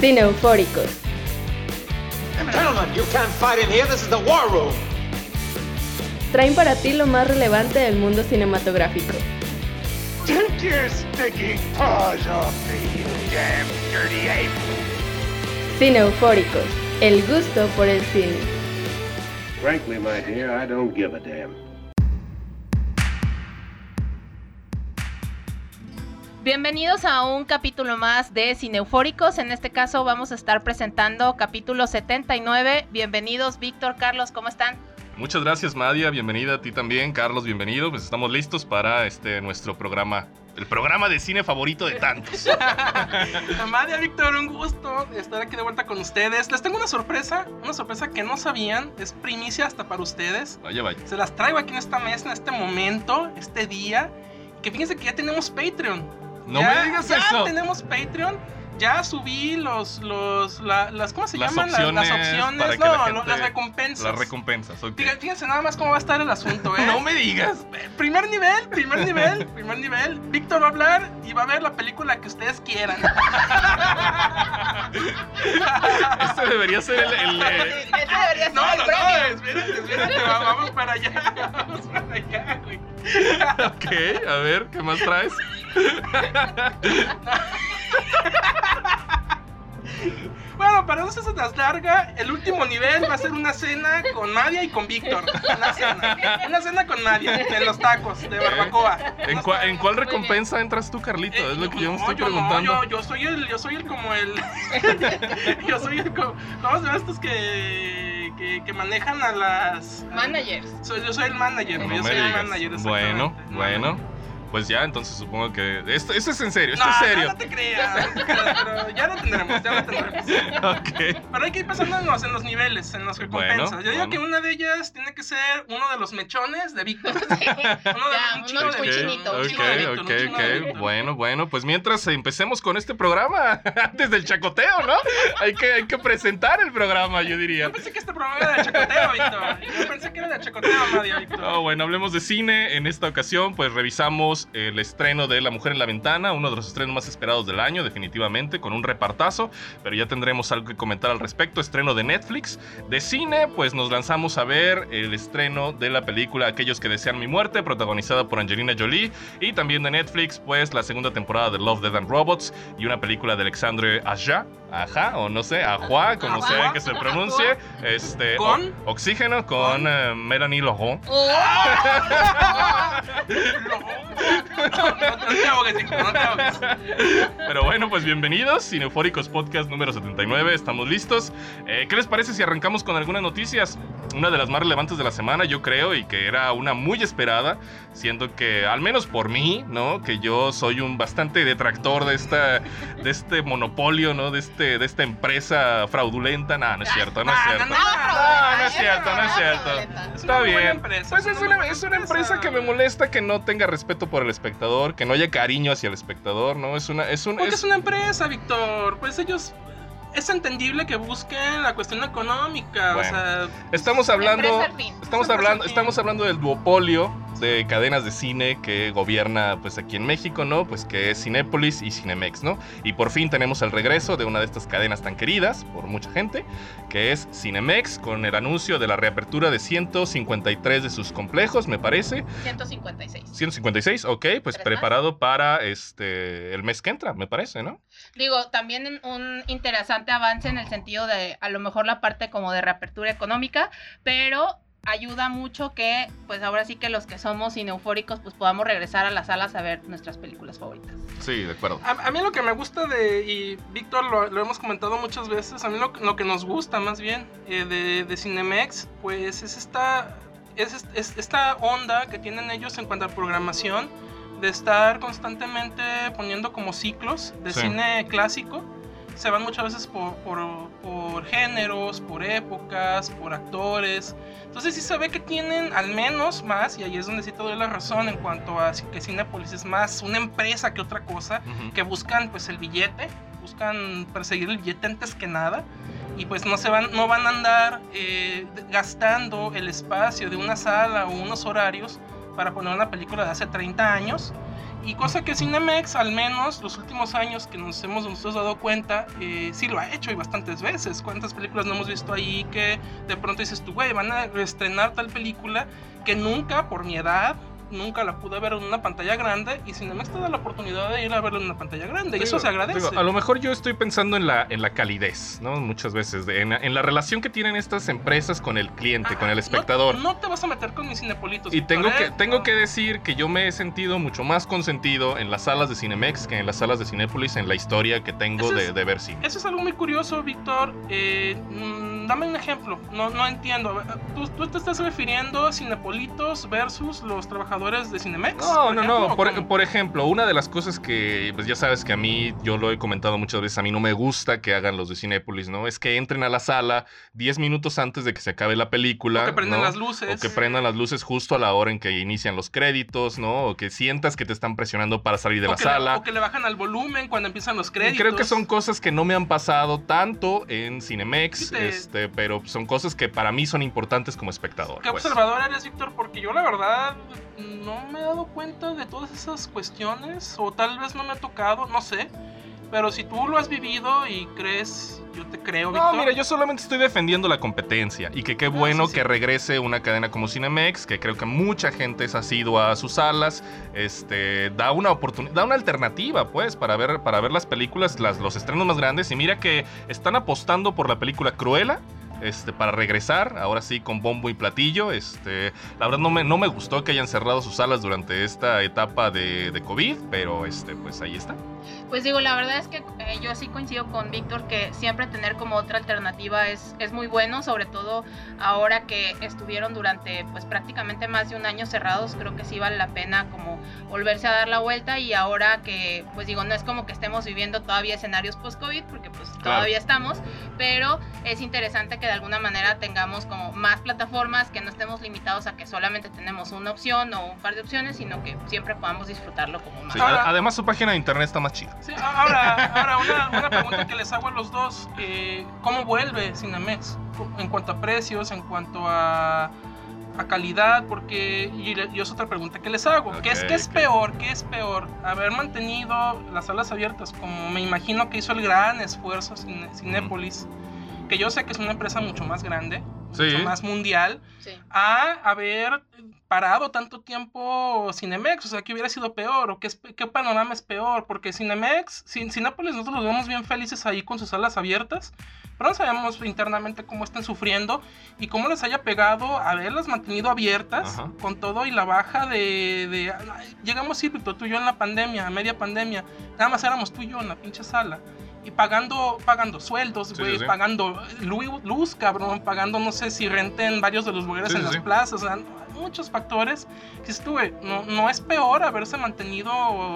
Cine Eufóricos. Gentlemen, you can't fight in here. This is the war room. Traen para ti lo más relevante del mundo cinematográfico. Take your stinking paws off me, you damn dirty ape! Cine Eufóricos. El gusto por el cine. Frankly, my dear, I don't give a damn. Bienvenidos a un capítulo más de Cineufóricos. En este caso vamos a estar presentando capítulo 79. Bienvenidos, Víctor, Carlos, ¿cómo están? Muchas gracias, Madia. Bienvenida a ti también, Carlos. Bienvenido. Pues estamos listos para este nuestro programa, el programa de cine favorito de tantos. Amadia, Víctor, un gusto estar aquí de vuelta con ustedes. Les tengo una sorpresa, una sorpresa que no sabían, es primicia hasta para ustedes. Vaya, vaya. Se las traigo aquí en esta mesa, en este momento, este día. Que fíjense que ya tenemos Patreon. No Ya- me digas ya eso. tenemos Patreon. Ya subí los, los, la- las, ¿cómo se Las llaman? Las- opciones las opciones, no, la lo- gente- las recompensas. Las recompensas, ok. Fíjense, nada más cómo va a estar el asunto, ¿eh? No me digas. Primer nivel, primer nivel, primer nivel. Víctor va a hablar y va a ver la película que ustedes quieran. Este debería ser el. el, eh, No, no, no, espérate, espérate, va- vamos para allá, vamos para allá, güey. ok, a ver, ¿qué más traes? Bueno, para no se las larga, el último nivel va a ser una cena con Nadia y con Víctor. Una cena. Una cena con Nadia, en los tacos de barbacoa. ¿En, cua- en cuál recompensa entras tú, Carlito? Eh, Es lo que yo me no, estoy yo no, preguntando. yo, yo soy el, yo soy el como el, yo soy el como, ¿cómo se llama estos que, que, que manejan a las? Managers. Soy, yo soy el manager, No yo soy el manager. Bueno, bueno. Pues ya, entonces supongo que. Esto, esto es en serio, esto No, es no, serio. no te creas, no te creas, pero ya lo tendremos, ya lo tendremos. ok. Pero hay que ir pasándonos en los niveles, en las recompensas. Bueno, Yo digo bueno. que una de ellas tiene que ser uno de los mechones de Víctor. Uno de Ya, un chino uno de muy Víctor, Ok, chino de Víctor, ok. Bueno, bueno, pues mientras empecemos con este programa, antes del chacoteo, ¿no? Hay que, hay que presentar el programa, yo diría. Yo pensé que este programa era de chacoteo, Víctor. Yo pensé que era de chacoteo, Madia, Víctor. Oh, bueno, hablemos de cine. En esta ocasión, pues revisamos el estreno de La Mujer en la Ventana, uno de los estrenos más esperados del año, definitivamente, con un repartazo, pero ya tendremos algo que comentar al respecto. Estreno de Netflix. De cine, pues nos lanzamos a ver el estreno de la película Aquellos que desean mi muerte, protagonizada por Angelina Jolie, y también de Netflix, pues la segunda temporada de Love, Dead and Robots y una película de Alexandre Aja. Ajá, o no sé, Ajua, como Ajua. sea que se pronuncie. Este, ¿Con? o- Oxígeno con eh, Melanie te ahogues. Pero bueno, pues bienvenidos, Cineufóricos Podcast número 79, estamos listos. Eh, ¿Qué les parece si arrancamos con algunas noticias? Una de las más relevantes de la semana, yo creo, y que era una muy esperada, siendo que, al menos por mí, ¿no? Que yo soy un bastante detractor de, esta, de este monopolio, ¿no? De, este, de esta empresa fraudulenta. No, no es cierto, no es cierto. no, no, es cierto, no es cierto. Es Está bien. Pues es una es una empresa. empresa que me molesta que no tenga respeto por el espectador, que no haya cariño hacia el espectador, ¿no? Es una, es un, Porque es- es una empresa, Víctor. Pues ellos. Es entendible que busquen la cuestión económica. Bueno. O sea, Estamos hablando, estamos hablando, estamos hablando del duopolio de cadenas de cine que gobierna pues aquí en México, ¿no? Pues que es Cinépolis y Cinemex, ¿no? Y por fin tenemos el regreso de una de estas cadenas tan queridas por mucha gente, que es Cinemex, con el anuncio de la reapertura de 153 de sus complejos, me parece. 156. 156, ok, pues ¿Tres preparado para este el mes que entra, me parece, ¿no? Digo, también un interesante avance en el sentido de a lo mejor la parte como de reapertura económica, pero ayuda mucho que pues ahora sí que los que somos cineufóricos pues podamos regresar a las salas a ver nuestras películas favoritas. Sí, de acuerdo. a, a mí lo que me gusta de. Y Víctor lo, lo hemos comentado muchas veces. A mí lo, lo que nos gusta más bien eh, de, de Cinemex, pues es esta. Es, es- es esta onda que tienen ellos en cuanto a programación de estar constantemente poniendo como ciclos de Sí. cine clásico. Se van muchas veces por, por, por géneros, por épocas, por actores. Entonces sí se ve que tienen al menos más, y ahí es donde sí te doy la razón en cuanto a que Cinepolis es más una empresa que otra cosa, Ujú. que buscan pues el billete, buscan perseguir el billete antes que nada. Y pues no se van, no van a andar eh, gastando el espacio de una sala o unos horarios para poner una película de hace 30 años Y cosa que Cinemex, al menos los últimos años que nos hemos nosotros dado cuenta, eh, sí lo ha hecho y bastantes veces. ¿Cuántas películas no hemos visto ahí que de pronto dices tú, güey, van a estrenar tal película que nunca, por mi edad, nunca la pude ver en una pantalla grande y Cinemex te da la oportunidad de ir a verla en una pantalla grande y eso se agradece. digo, a lo mejor yo estoy pensando en la, en la calidez, ¿no? Muchas veces, de- en, la- en la relación que tienen estas empresas con el cliente, con el espectador. No, no te vas a meter con mis cinepolitos. Y tengo que, tengo que decir que yo me he sentido mucho más consentido en las salas de Cinemex que en las salas de Cinépolis en la historia que tengo de, es- de ver cine. Eso es algo muy curioso, Víctor. Eh, mm, dame un ejemplo. No, no entiendo. ¿Tú, tú te estás refiriendo a Cinepolitos versus los trabajadores de Cinemex? No, no, ejemplo, no. ¿o Por, por ejemplo, una de las cosas que, pues ya sabes que a mí, yo lo he comentado muchas veces, a mí no me gusta que hagan los de Cinépolis, ¿no? Es que entren a la sala 10 minutos antes de que se acabe la película. O que prendan ¿no? las luces. O que prendan las luces justo a la hora en que inician los créditos, ¿no? O que sientas que te están presionando para salir de o la que le- sala. o que le bajan al volumen cuando empiezan los Y créditos. creo que son cosas que no me han pasado tanto en Cinemex, Sí te- este, pero son cosas que para mí son importantes como espectador. Qué pues. observador eres, Víctor, porque yo la verdad no me he dado cuenta de todas esas cuestiones, o tal vez no me ha tocado, no sé. Pero si tú lo has vivido y crees, yo te creo, No, mira, yo solamente estoy defendiendo la competencia y que qué Ah, bueno sí, sí. que regrese una cadena como Cinemex, que creo que mucha gente ha sido a sus salas, este, da una oportunidad, da una alternativa, pues, para ver, para ver las películas, las, los estrenos más grandes. Y mira que están apostando por la película Cruella. Este, para regresar, ahora sí con bombo y platillo. Este, la verdad no me, no me gustó que hayan cerrado sus salas durante esta etapa de, de COVID, pero este, pues ahí está. Pues digo, la verdad es que eh, yo sí coincido con Víctor que siempre tener como otra alternativa es, es muy bueno, sobre todo ahora que estuvieron durante pues prácticamente más de un año cerrados, creo que sí vale la pena como volverse a dar la vuelta y ahora que pues digo, no es como que estemos viviendo todavía escenarios post-COVID porque pues todavía estamos, pero es interesante que de alguna manera tengamos como más plataformas, que no estemos limitados a que solamente tenemos una opción o un par de opciones, sino que siempre podamos disfrutarlo como más. Sí, además su página de internet está más chida. Sí, ahora, ahora una, una pregunta que les hago a los dos. eh, ¿Cómo vuelve Cinemex? En cuanto a precios, en cuanto a, a calidad, porque... Y, es otra pregunta que les hago. ¿Qué, es, ¿Qué es peor? ¿Qué es peor? ¿Haber mantenido las salas abiertas, como me imagino que hizo el gran esfuerzo Cine- Cinépolis? Que yo sé que es una empresa mucho más grande, Sí. mucho más mundial Sí. a haber parado tanto tiempo Cinemex, o sea, que hubiera sido peor, o qué, qué panorama es peor, porque Cinemex, Cin- Cinépolis, nosotros los vemos bien felices ahí con sus salas abiertas, pero no sabemos internamente cómo están sufriendo y cómo les haya pegado haberlas mantenido abiertas Ajá. con todo y la baja de... de- llegamos, sí, tú y yo en la pandemia, a media pandemia, nada más éramos tú y yo en la pinche sala. Y pagando, pagando sueldos, Sí, güey, sí, sí. pagando lu- luz, cabrón, pagando, no sé si renten varios de los lugares Sí, en sí, las sí. plazas, o sea, muchos factores. Que güey, no, no es peor haberse mantenido,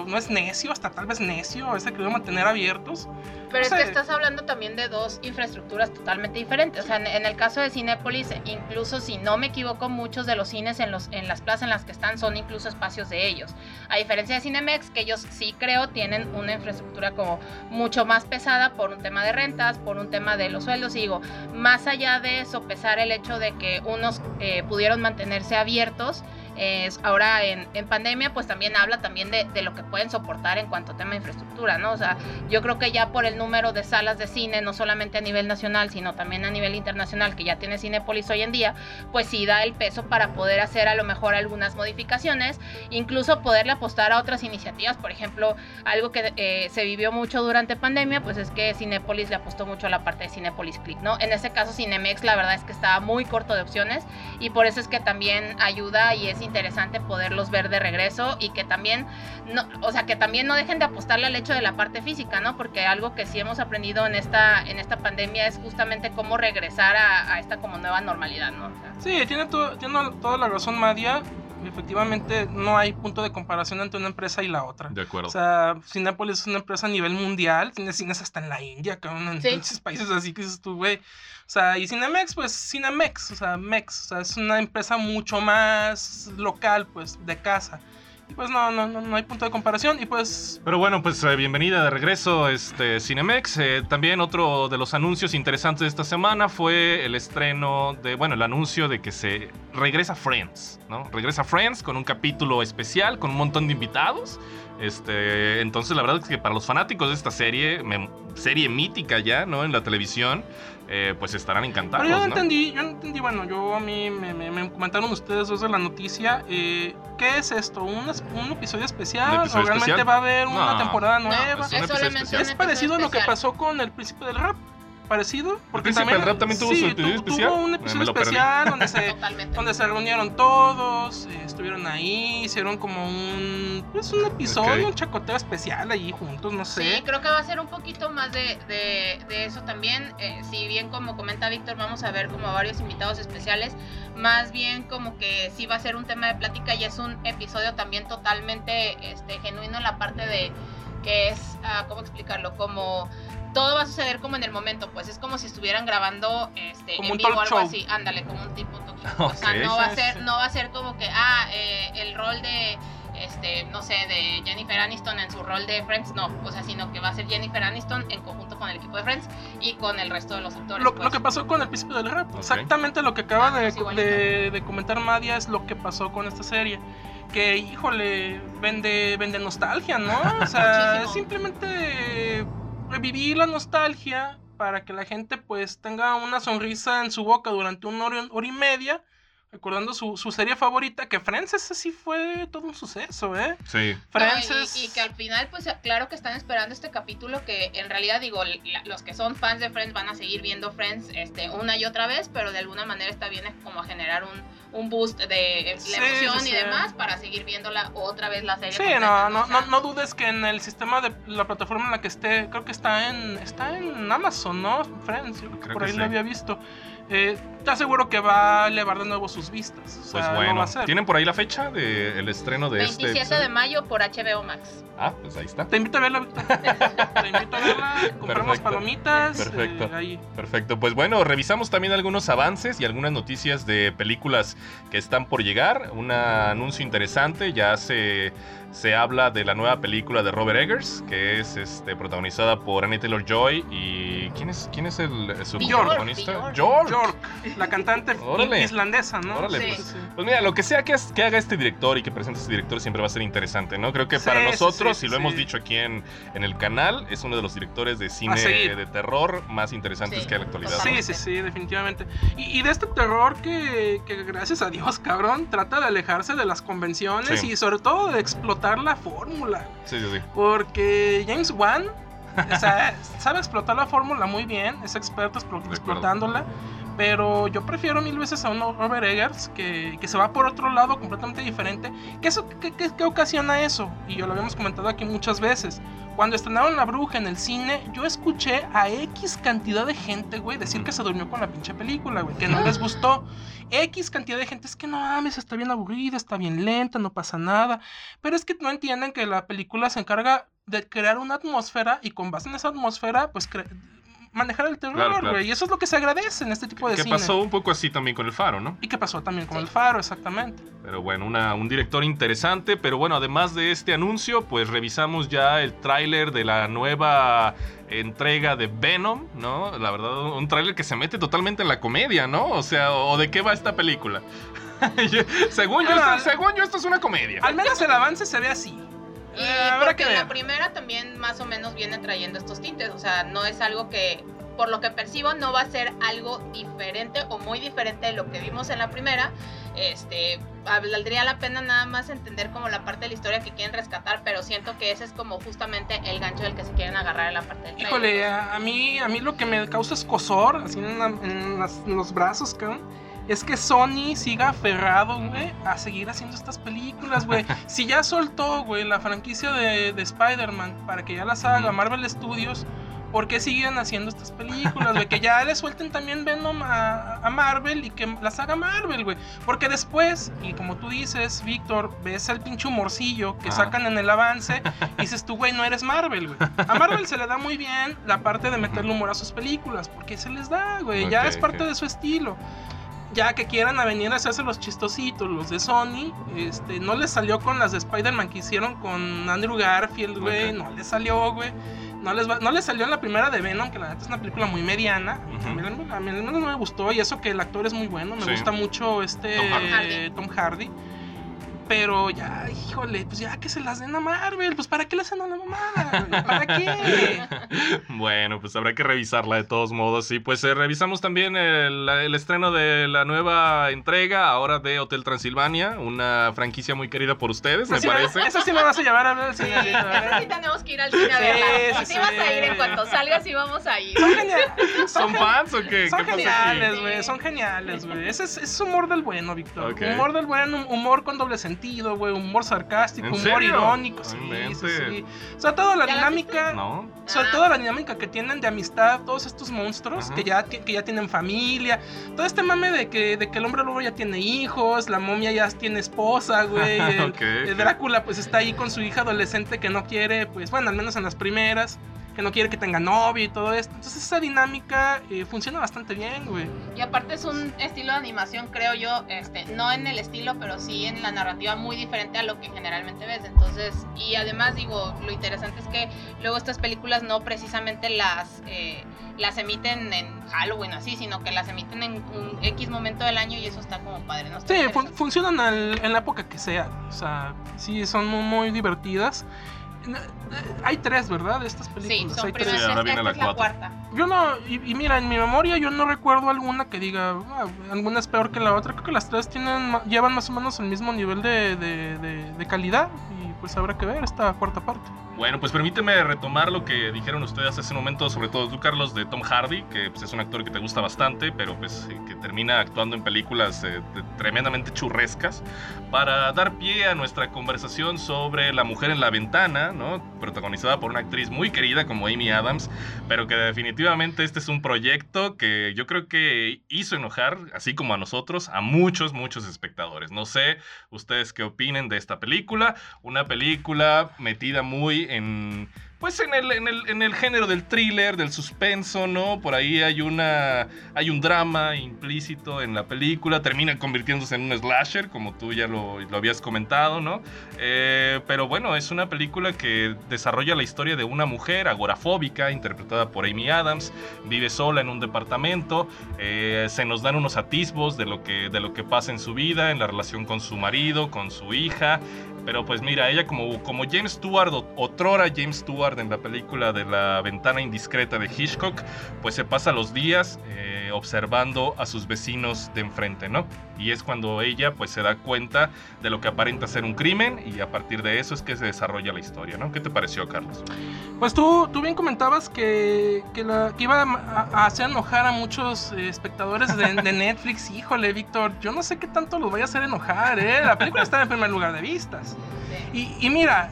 no es necio, hasta tal vez necio, haberse querido mantener abiertos. Pero es que estás hablando también de dos infraestructuras totalmente diferentes. O sea, en, en el caso de Cinépolis, incluso si no me equivoco, muchos de los cines en, los, en las plazas en las que están son incluso espacios de ellos. A diferencia de Cinemex, que ellos sí creo tienen una infraestructura como mucho más pesada por un tema de rentas, por un tema de los sueldos. Y digo, más allá de sopesar el hecho de que unos eh, pudieron mantenerse abiertos, es ahora en, en pandemia, pues también habla también de, de lo que pueden soportar en cuanto a tema de infraestructura, ¿no? O sea, yo creo que ya por el número de salas de cine, no solamente a nivel nacional, sino también a nivel internacional, que ya tiene Cinépolis hoy en día, pues sí da el peso para poder hacer a lo mejor algunas modificaciones, incluso poderle apostar a otras iniciativas, por ejemplo, algo que eh, se vivió mucho durante pandemia, pues es que Cinépolis le apostó mucho a la parte de Cinépolis Click, ¿no? En este caso Cinemex la verdad es que estaba muy corto de opciones y por eso es que también ayuda y es interesante poderlos ver de regreso y que también no, o sea, que también no dejen de apostarle al hecho de la parte física, ¿no? Porque algo que sí hemos aprendido en esta en esta pandemia es justamente cómo regresar a, esta como nueva normalidad, ¿no? Sí, tiene, to- tiene toda la razón Madia. Efectivamente, no hay punto de comparación entre una empresa y la otra. De acuerdo. O sea, Cinépolis es una empresa a nivel mundial, tiene cines hasta en la India, cabrón, en Sí. pinches países así que dices tú, güey. O sea, y Cinemex, pues Cinemex, o sea, Mex, o sea, es una empresa mucho más local, pues, de casa. Pues no, no, no, no hay punto de comparación. Y pues Pero bueno, pues eh, bienvenida de regreso este Cinemex. Eh, también otro de los anuncios interesantes de esta semana fue el estreno de, bueno, el anuncio de que se regresa Friends, ¿no? Regresa Friends con un capítulo especial, con un montón de invitados. Este, entonces la verdad es que para los fanáticos de esta serie, mem- serie mítica ya, ¿no? En la televisión, eh, pues estarán encantados, Pero yo no entendí, yo no entendí, bueno, yo a mí me, me- me comentaron ustedes dos de la noticia, eh, ¿qué es esto? ¿Un, es- un episodio especial? ¿Un episodio ¿O realmente especial? va a haber una No. temporada No, nueva? es un es parecido a lo que pasó con el príncipe del rap. Parecido. Príncipe del Rap también tuvo su episodio tu- especial? Tuvo un Eh, episodio perdí. especial donde se, donde se reunieron todos, eh, estuvieron ahí, hicieron como un. Pues un episodio, un chacoteo especial allí juntos, no sé. Sí, creo que va a ser un poquito más de, de- de eso también. Eh, si bien como comenta Víctor, vamos a ver como varios invitados especiales, más bien como que sí va a ser un tema de plática y es un episodio también totalmente este, genuino en la parte de que es, ah, ¿cómo explicarlo? Como todo va a suceder como en el momento, pues es como si estuvieran grabando este, Como en un vivo talk algo show. así, ándale, como un tipo talk show. O sea, no va a ser, no va a ser como que, ah, eh, el rol de este, no sé, de Jennifer Aniston en su rol de Friends, no, o sea, sino que va a ser Jennifer Aniston en conjunto con el equipo de Friends y con el resto de los actores. Lo, pues. lo que pasó con el príncipe del rap. Exactamente lo que acaba Ah, de, de- de comentar Madia es lo que pasó con esta serie. Que, híjole, vende, vende nostalgia, ¿no? O sea, Muchísimo. simplemente revivir la nostalgia para que la gente pues tenga una sonrisa en su boca durante una hora, hora y media, recordando su, su serie favorita, que Friends ese sí fue todo un suceso, ¿eh? Sí. No, Friends y- es- y, que al final, pues claro que están esperando este capítulo que en realidad digo, la- los que son fans de Friends van a seguir viendo Friends este, una y otra vez, pero de alguna manera está bien como a generar un, un boost de la Sí, emoción sí, y sí. demás para seguir viéndola otra vez la serie. Sí, completa, no, no, O sea, no, no dudes que en el sistema de la plataforma en la que esté, creo que está en, está en Amazon, ¿no? Friends, yo creo que Creo por que ahí sí. lo había visto. Eh, te aseguro que va a elevar de nuevo sus vistas. O Pues va bueno, a. ¿tienen por ahí la fecha del estreno de este 27 de mayo por HBO Max. Ah, pues ahí está. Te invito a verla. Te invito a verla. Compramos Perfecto. palomitas. Perfecto. eh, ahí. Perfecto, pues bueno, revisamos también algunos avances y algunas noticias de películas que están por llegar. Un anuncio interesante, ya se, se habla de la nueva película de Robert Eggers, que es este, protagonizada por Annie Taylor Joy y ¿quién es, quién es el, su Bjork, protagonista? Bjork. York. York, la cantante Órale. islandesa, ¿no? Órale, Sí. pues, pues mira, lo que sea que, es- que haga este director y que presente este director siempre va a ser interesante, ¿no? Creo que Sí, para nosotros, sí, y lo sí. hemos dicho aquí en, en el canal, es uno de los directores de cine de terror más interesantes Sí, que hay en la actualidad. Sí, totalmente. sí, sí, definitivamente. Y, y de este terror que, que gracias a Dios, cabrón, trata de alejarse de las convenciones Sí. y sobre todo de explotar la fórmula. Sí, sí, sí. Porque James Wan o sea, sabe explotar la fórmula muy bien, es experto explotándola. Pero yo prefiero mil veces a un Robert Eggers que, que se va por otro lado completamente diferente. ¿Qué, eso, qué, qué- qué ocasiona eso? Y yo lo habíamos comentado aquí muchas veces. Cuando estrenaron La Bruja en el cine, yo escuché a X cantidad de gente, güey, decir que se durmió con la pinche película, güey, que no les gustó. X cantidad de gente es que no mames, está bien aburrida, está bien lenta, no pasa nada. Pero es que no entienden que la película se encarga de crear una atmósfera y con base en esa atmósfera, pues manejar el terror, claro. güey. Y eso es lo que se agradece en este tipo de Que cine. pasó un poco así también con el faro, ¿no? Y que pasó también con Sí. el faro, exactamente. Pero bueno, una- un director interesante. Pero bueno, además de este anuncio, pues revisamos ya el tráiler de la nueva entrega de Venom, ¿no? La verdad, un tráiler que se mete totalmente en la comedia, ¿no? O sea, ¿o de qué va esta película? Según, yo, esto, según yo, esto es una comedia. Al menos el avance se ve así. Y Eh, porque que la primera también más o menos viene trayendo estos tintes, o sea, no es algo que, por lo que percibo, no va a ser algo diferente o muy diferente de lo que vimos en la primera. Este, valdría la pena nada más entender como la parte de la historia que quieren rescatar, pero siento que ese es como justamente el gancho del que se quieren agarrar en la parte del. Híjole, a, a mí, a mí lo que me causa escosor, así en, la- en las- en los brazos, cabrón, es que Sony siga aferrado, güey, a seguir haciendo estas películas, güey. si ya soltó, güey, la franquicia de, de Spider-Man para que ya las haga. Marvel Studios, ¿por qué siguen haciendo estas películas, güey? que ya le suelten también Venom a, a Marvel y que las haga Marvel, güey. Porque después, y como tú dices, Víctor, ves el pinche humorcillo que sacan en el avance y dices tú, güey, no eres Marvel, güey. A Marvel se le da muy bien la parte de meterle humor a sus películas, porque se les da, güey, ya Ok, es parte de su estilo. Ya que quieran a venir a hacerse los chistositos, los de Sony, este, no les salió con las de Spider-Man que hicieron con Andrew Garfield, güey, no les salió, güey. No les, va- no les salió en la primera de Venom, que la neta es una película muy mediana. A, mí, a mí al menos no me gustó, y eso que el actor es muy bueno, me Sí. gusta mucho este Tom Hardy. Hardy. Tom Hardy. Pero ya, híjole, pues ya que se las den a Marvel, pues ¿para qué le hacen a la mamada? ¿Para qué? Bueno, pues habrá que revisarla de todos modos. Y pues eh, revisamos también el, el estreno de la nueva entrega, ahora de Hotel Transilvania, una franquicia muy querida por ustedes, me Sí, parece. Eso sí me vas a llevar a ver al Sí, ¿eh? sí tenemos que ir al cine a Sí, verla. sí, Y sí vas a ir sí. en cuanto salga, sí vamos a ir. Son geniales. ¿Son fans o qué? Son geniales, güey. Son geniales, güey. Ese es, es humor del bueno, Víctor. Ok. Humor del bueno, humor con doble sentido, güey. Humor sarcástico, ¿En humor serio? irónico. Sí, sí, todo la ¿Ya la dinámica. ¿No? Sobre todo la dinámica que tienen de amistad, todos estos monstruos Ajá. que ya, que ya tienen familia. Todo este mame de que, de que el hombre lobo ya tiene hijos, la momia ya tiene esposa, güey. El, el. Drácula pues está ahí con su hija adolescente que no quiere, pues bueno, al menos en las primeras, que no quiere que tenga novio y todo esto. Entonces esa dinámica eh, funciona bastante bien, güey. Y aparte es un estilo de animación, creo yo, este, no en el estilo, pero sí en la narrativa muy diferente a lo que generalmente ves. Entonces, y además digo, lo interesante es que luego estas películas no precisamente las eh, las emiten en Halloween así, sino que las emiten en un X momento del año y eso está como padre, ¿no? Está Sí, fun- funcionan al- en la época que sea. O sea, sí, son muy, muy divertidas. Hay tres, ¿verdad? De estas Sí, películas. son Hay tres. primeras, Sí, ahora viene la cuarta. Yo no, y, y mira, en mi memoria yo no recuerdo alguna que diga, "Ah, alguna es peor que la otra. Creo que las tres tienen, llevan más o menos el mismo nivel de, de- de- de calidad. Y pues habrá que ver esta cuarta parte. Bueno, pues permíteme retomar lo que dijeron ustedes hace un momento, sobre todo tú, Carlos, de Tom Hardy, que pues, es un actor que te gusta bastante, pero pues eh, que termina actuando en películas eh, de- tremendamente churrescas, para dar pie a nuestra conversación sobre La Mujer en la Ventana, ¿no? Protagonizada por una actriz muy querida como Amy Adams, pero que definitivamente este es un proyecto que yo creo que hizo enojar, así como a nosotros, a muchos, muchos espectadores. No sé ustedes qué opinen de esta película, una película metida muy en pues en el, en el, en el género del thriller, del suspenso, ¿no? Por ahí hay una hay un drama implícito en la película, termina convirtiéndose en un slasher, como tú ya lo, lo habías comentado, ¿no? Eh, pero bueno, es una película que desarrolla la historia de una mujer agorafóbica, interpretada por Amy Adams, vive sola en un departamento, eh, se nos dan unos atisbos de lo, que, de lo que pasa en su vida, en la relación con su marido, con su hija, pero pues mira, ella como, como James Stewart, o- otrora James Stewart en la película de La ventana indiscreta de Hitchcock, pues se pasa los días eh, observando a sus vecinos de enfrente, ¿no? Y es cuando ella pues se da cuenta de lo que aparenta ser un crimen y a partir de eso es que se desarrolla la historia, ¿no? ¿Qué te pareció, Carlos? Pues tú, tú bien comentabas que, que, iba a, a hacer enojar a muchos eh, espectadores de, de Netflix. Híjole, Víctor, yo no sé qué tanto los vaya a hacer enojar, ¿eh? La película está en primer lugar de vistas. Y, y mira,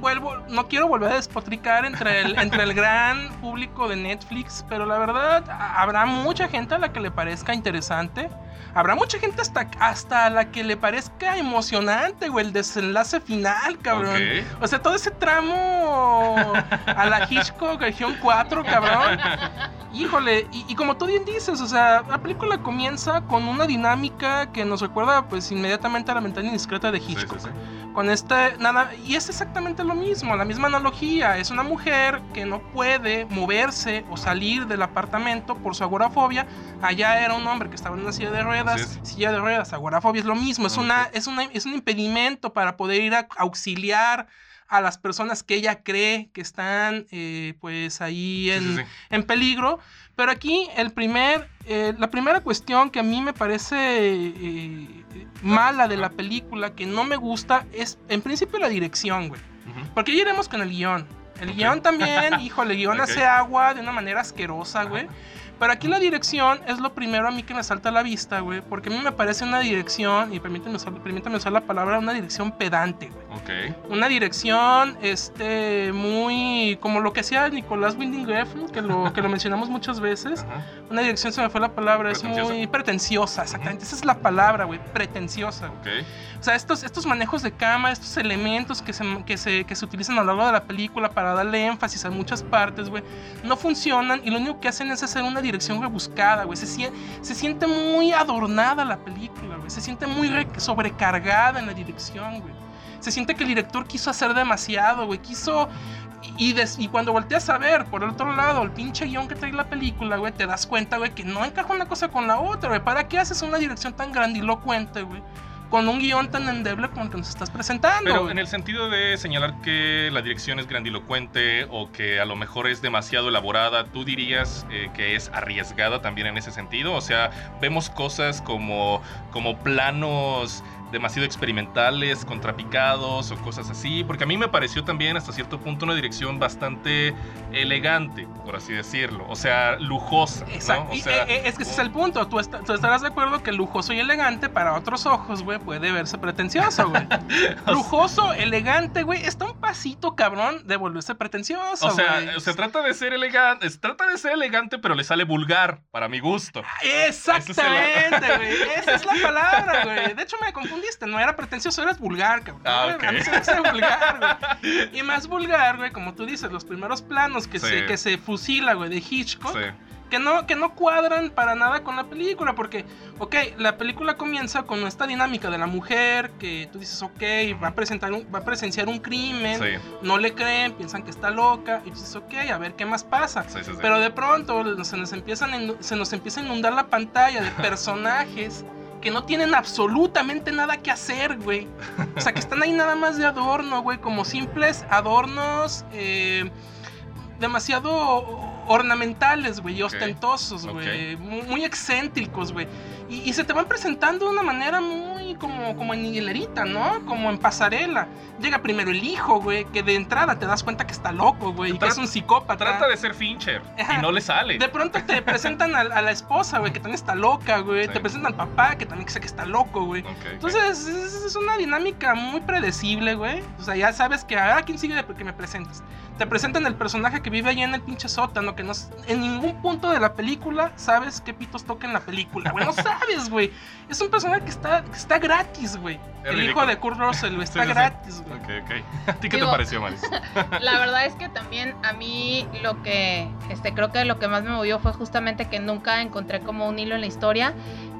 vuelvo, no quiero volver a despotricar entre el, entre el gran público de Netflix, pero la verdad, habrá mucha gente a la que le parezca interesante. Habrá mucha gente hasta, hasta la que le parezca emocionante, güey, el desenlace final, cabrón. Ok. O sea, todo ese tramo a la Hitchcock región 4, cabrón. Híjole, y, y como tú bien dices, o sea, la película comienza con una dinámica que nos recuerda pues inmediatamente a la ventana indiscreta de Sí, sí, Hitchcock. sí. Con este, nada, y es exactamente lo mismo, la misma analogía. Es una mujer que no puede moverse o salir del apartamento por su agorafobia. Allá era un hombre que estaba en una silla de ruedas. Silla de ruedas, agorafobia es lo mismo. Es, una, es, una, es un impedimento para poder ir a auxiliar a las personas que ella cree que están eh, pues ahí en, Sí, sí, sí. en peligro. Pero aquí el primer, eh, la primera cuestión que a mí me parece eh, mala de la película, que no me gusta, es en principio la dirección, güey. Porque ya iremos con el guion. El Ok. guion también, híjole, el guion hace agua de una manera asquerosa, güey. Pero aquí la dirección es lo primero a mí que me salta a la vista, güey. Porque a mí me parece una dirección, y permíteme usar, permíteme usar la palabra, una dirección pedante, güey Ok. una dirección este muy como lo que hacía Nicolás Winding Refn, que lo que lo mencionamos muchas veces Ajá. una dirección se me fue la palabra es muy pretenciosa exactamente esa es la palabra güey pretenciosa. Ok. o sea estos estos manejos de cámara estos elementos que se, que se que se utilizan a lo largo de la película para para darle énfasis a muchas partes, güey, no funcionan y lo único que hacen es hacer una dirección rebuscada, güey. Se, sie- se siente muy adornada la película, güey. Se siente muy re- sobrecargada en la dirección, güey. Se siente que el director quiso hacer demasiado, güey. Quiso. Y, y cuando volteas a ver por el otro lado el pinche guion que trae la película, güey, te das cuenta, güey, que no encaja una cosa con la otra, güey. ¿Para qué haces una dirección tan grandilocuente, güey? Con un guion tan endeble como el que nos estás presentando. Pero en el sentido de señalar que la dirección es grandilocuente o que a lo mejor es demasiado elaborada, ¿tú dirías eh, que es arriesgada también en ese sentido? O sea, vemos cosas como, como planos demasiado experimentales, contrapicados o cosas así, porque a mí me pareció también hasta cierto punto una dirección bastante elegante, por así decirlo, o sea, lujosa, ¿no? Exacto. O Y, sea, eh, eh, es que ese es el punto. Tú, est- tú estarás de acuerdo que lujoso y elegante para otros ojos, güey, puede verse pretencioso, güey. lujoso, elegante, güey, está un pasito cabrón de volverse pretencioso, o sea, sea, trata de ser elegante, es- trata de ser elegante, pero le sale vulgar, para mi gusto. Exactamente, güey. Esa es la palabra, güey. De hecho, me No era pretencioso, eras vulgar, cabrón. Ah, ok. A mí se me hace vulgar, güey. Y más vulgar, güey, como tú dices, los primeros planos que, Sí. se, que se fusila, güey, de Hitchcock. Sí. que no, que no cuadran para nada con la película, porque, ok, la película comienza con esta dinámica de la mujer, que tú dices, ok, va a, presentar un- va a presenciar un crimen, Sí, no le creen, piensan que está loca, y dices, ok, a ver qué más pasa. sí. Pero de pronto se nos, empiezan se nos empieza a inundar la pantalla de personajes que no tienen absolutamente nada que hacer, güey. O sea, que están ahí nada más de adorno, güey, como simples adornos eh, demasiado ornamentales, güey, y Ok, ostentosos, güey, muy, muy excéntricos, güey. Y, y se te van presentando de una manera muy como, como en hilerita, ¿no? Como en pasarela. Llega primero el hijo, güey, que de entrada te das cuenta que está loco, güey, y que es un psicópata. Trata de ser Fincher Ajá. y no le sale. De pronto te presentan a, a la esposa, güey, que también está loca, güey. Sí. Te presentan al papá, que también sé que está loco, güey. Entonces, es, es una dinámica muy predecible, güey. O sea, ya sabes que ahora quién sigue de que me presentes. Te presentan el personaje que vive allá en el pinche sótano, que no en ningún punto de la película sabes qué pitos toca en la película, güey. No sabes, güey. Es un personaje que está, que está gratis, güey. El hijo de Kurt Russell, güey, está Sí, sí, sí. gratis, güey. Ok, ok. ¿A ti qué te pareció, Maris? La verdad es que también a mí lo que, este, creo que lo que más me movió fue justamente que nunca encontré como un hilo en la historia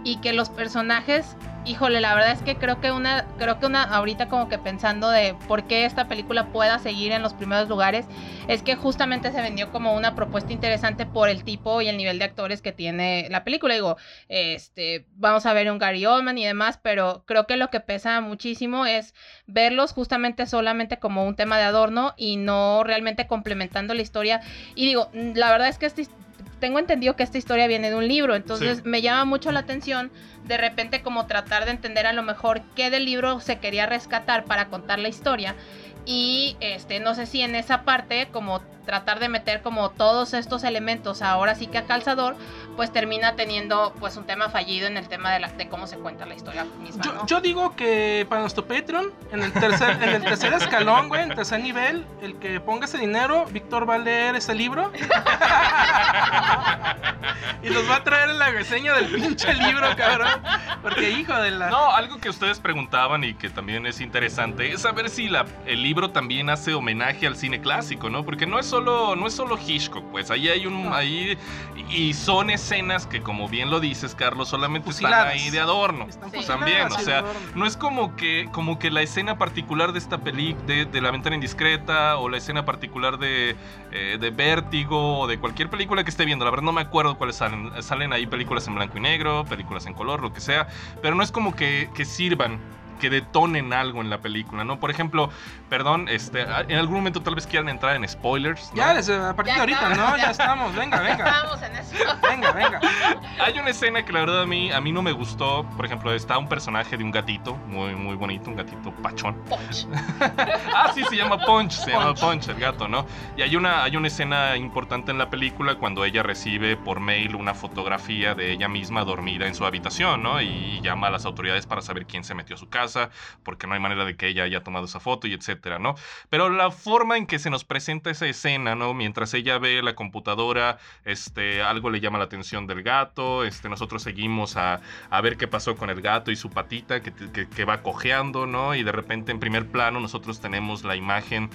y que los personajes, híjole, la verdad es que creo que una, creo que una, ahorita como que pensando de por qué esta película pueda seguir en los primeros lugares, es que justamente se vendió como una propuesta interesante por el tipo y el nivel de actores que tiene la película. Digo, este, vamos a ver un Gary Oldman y demás, pero creo que lo que pesa muchísimo es verlos justamente solamente como un tema de adorno y no realmente complementando la historia. Y digo, la verdad es que esta tengo entendido que esta historia viene de un libro, entonces Sí. me llama mucho la atención de repente como tratar de entender a lo mejor qué del libro se quería rescatar para contar la historia. Y este, no sé si en esa parte, como tratar de meter como todos estos elementos ahora sí que a calzador, pues termina teniendo pues un tema fallido en el tema de, la, de cómo se cuenta la historia misma. Yo, ¿no? yo digo que para nuestro Patreon, en el tercer, en el tercer escalón, güey, en el tercer nivel, el que ponga ese dinero, Víctor va a leer ese libro. y nos va a traer la reseña del pinche libro, cabrón. Porque hijo de la. No, algo que ustedes preguntaban y que también es interesante es saber si la, el libro también hace homenaje al cine clásico, ¿no? Porque no es solo, no es solo Hitchcock, pues ahí hay un. Ahí, y son escenas que, como bien lo dices, Carlos, solamente Fusiladas. están ahí de adorno. Están Sí. fusiladas, También, o sea. No es como que, como que la escena particular de esta película, de, de La Ventana Indiscreta, o la escena particular de, eh, de Vértigo, o de cualquier película que esté viendo. La verdad no me acuerdo cuáles salen. Salen ahí películas en blanco y negro, películas en color, lo que sea. Pero no es como que, que sirvan, que detonen algo en la película, ¿no? Por ejemplo, perdón, este, en algún momento tal vez quieran entrar en spoilers. ¿no? Ya, desde a partir Ya de ahorita, estamos, ¿no? ya. Ya estamos, venga, venga. Estamos en eso. Venga, venga. Hay una escena que la verdad a mí, a mí no me gustó. Por ejemplo, está un personaje de un gatito, muy, muy bonito, un gatito pachón. Punch. Ah, sí, se llama Punch, se llama Punch. Punch, el gato, ¿no? Y hay una, hay una escena importante en la película cuando ella recibe por mail una fotografía de ella misma dormida en su habitación, ¿no? Y llama a las autoridades para saber quién se metió a su casa, porque no hay manera de que ella haya tomado esa foto y etcétera, ¿no? Pero la forma en que se nos presenta esa escena, ¿no? Mientras ella ve la computadora, este, algo le llama la atención del gato, este, nosotros seguimos a, a ver qué pasó con el gato y su patita que, que- que va cojeando, ¿no? Y de repente en primer plano nosotros tenemos la imagen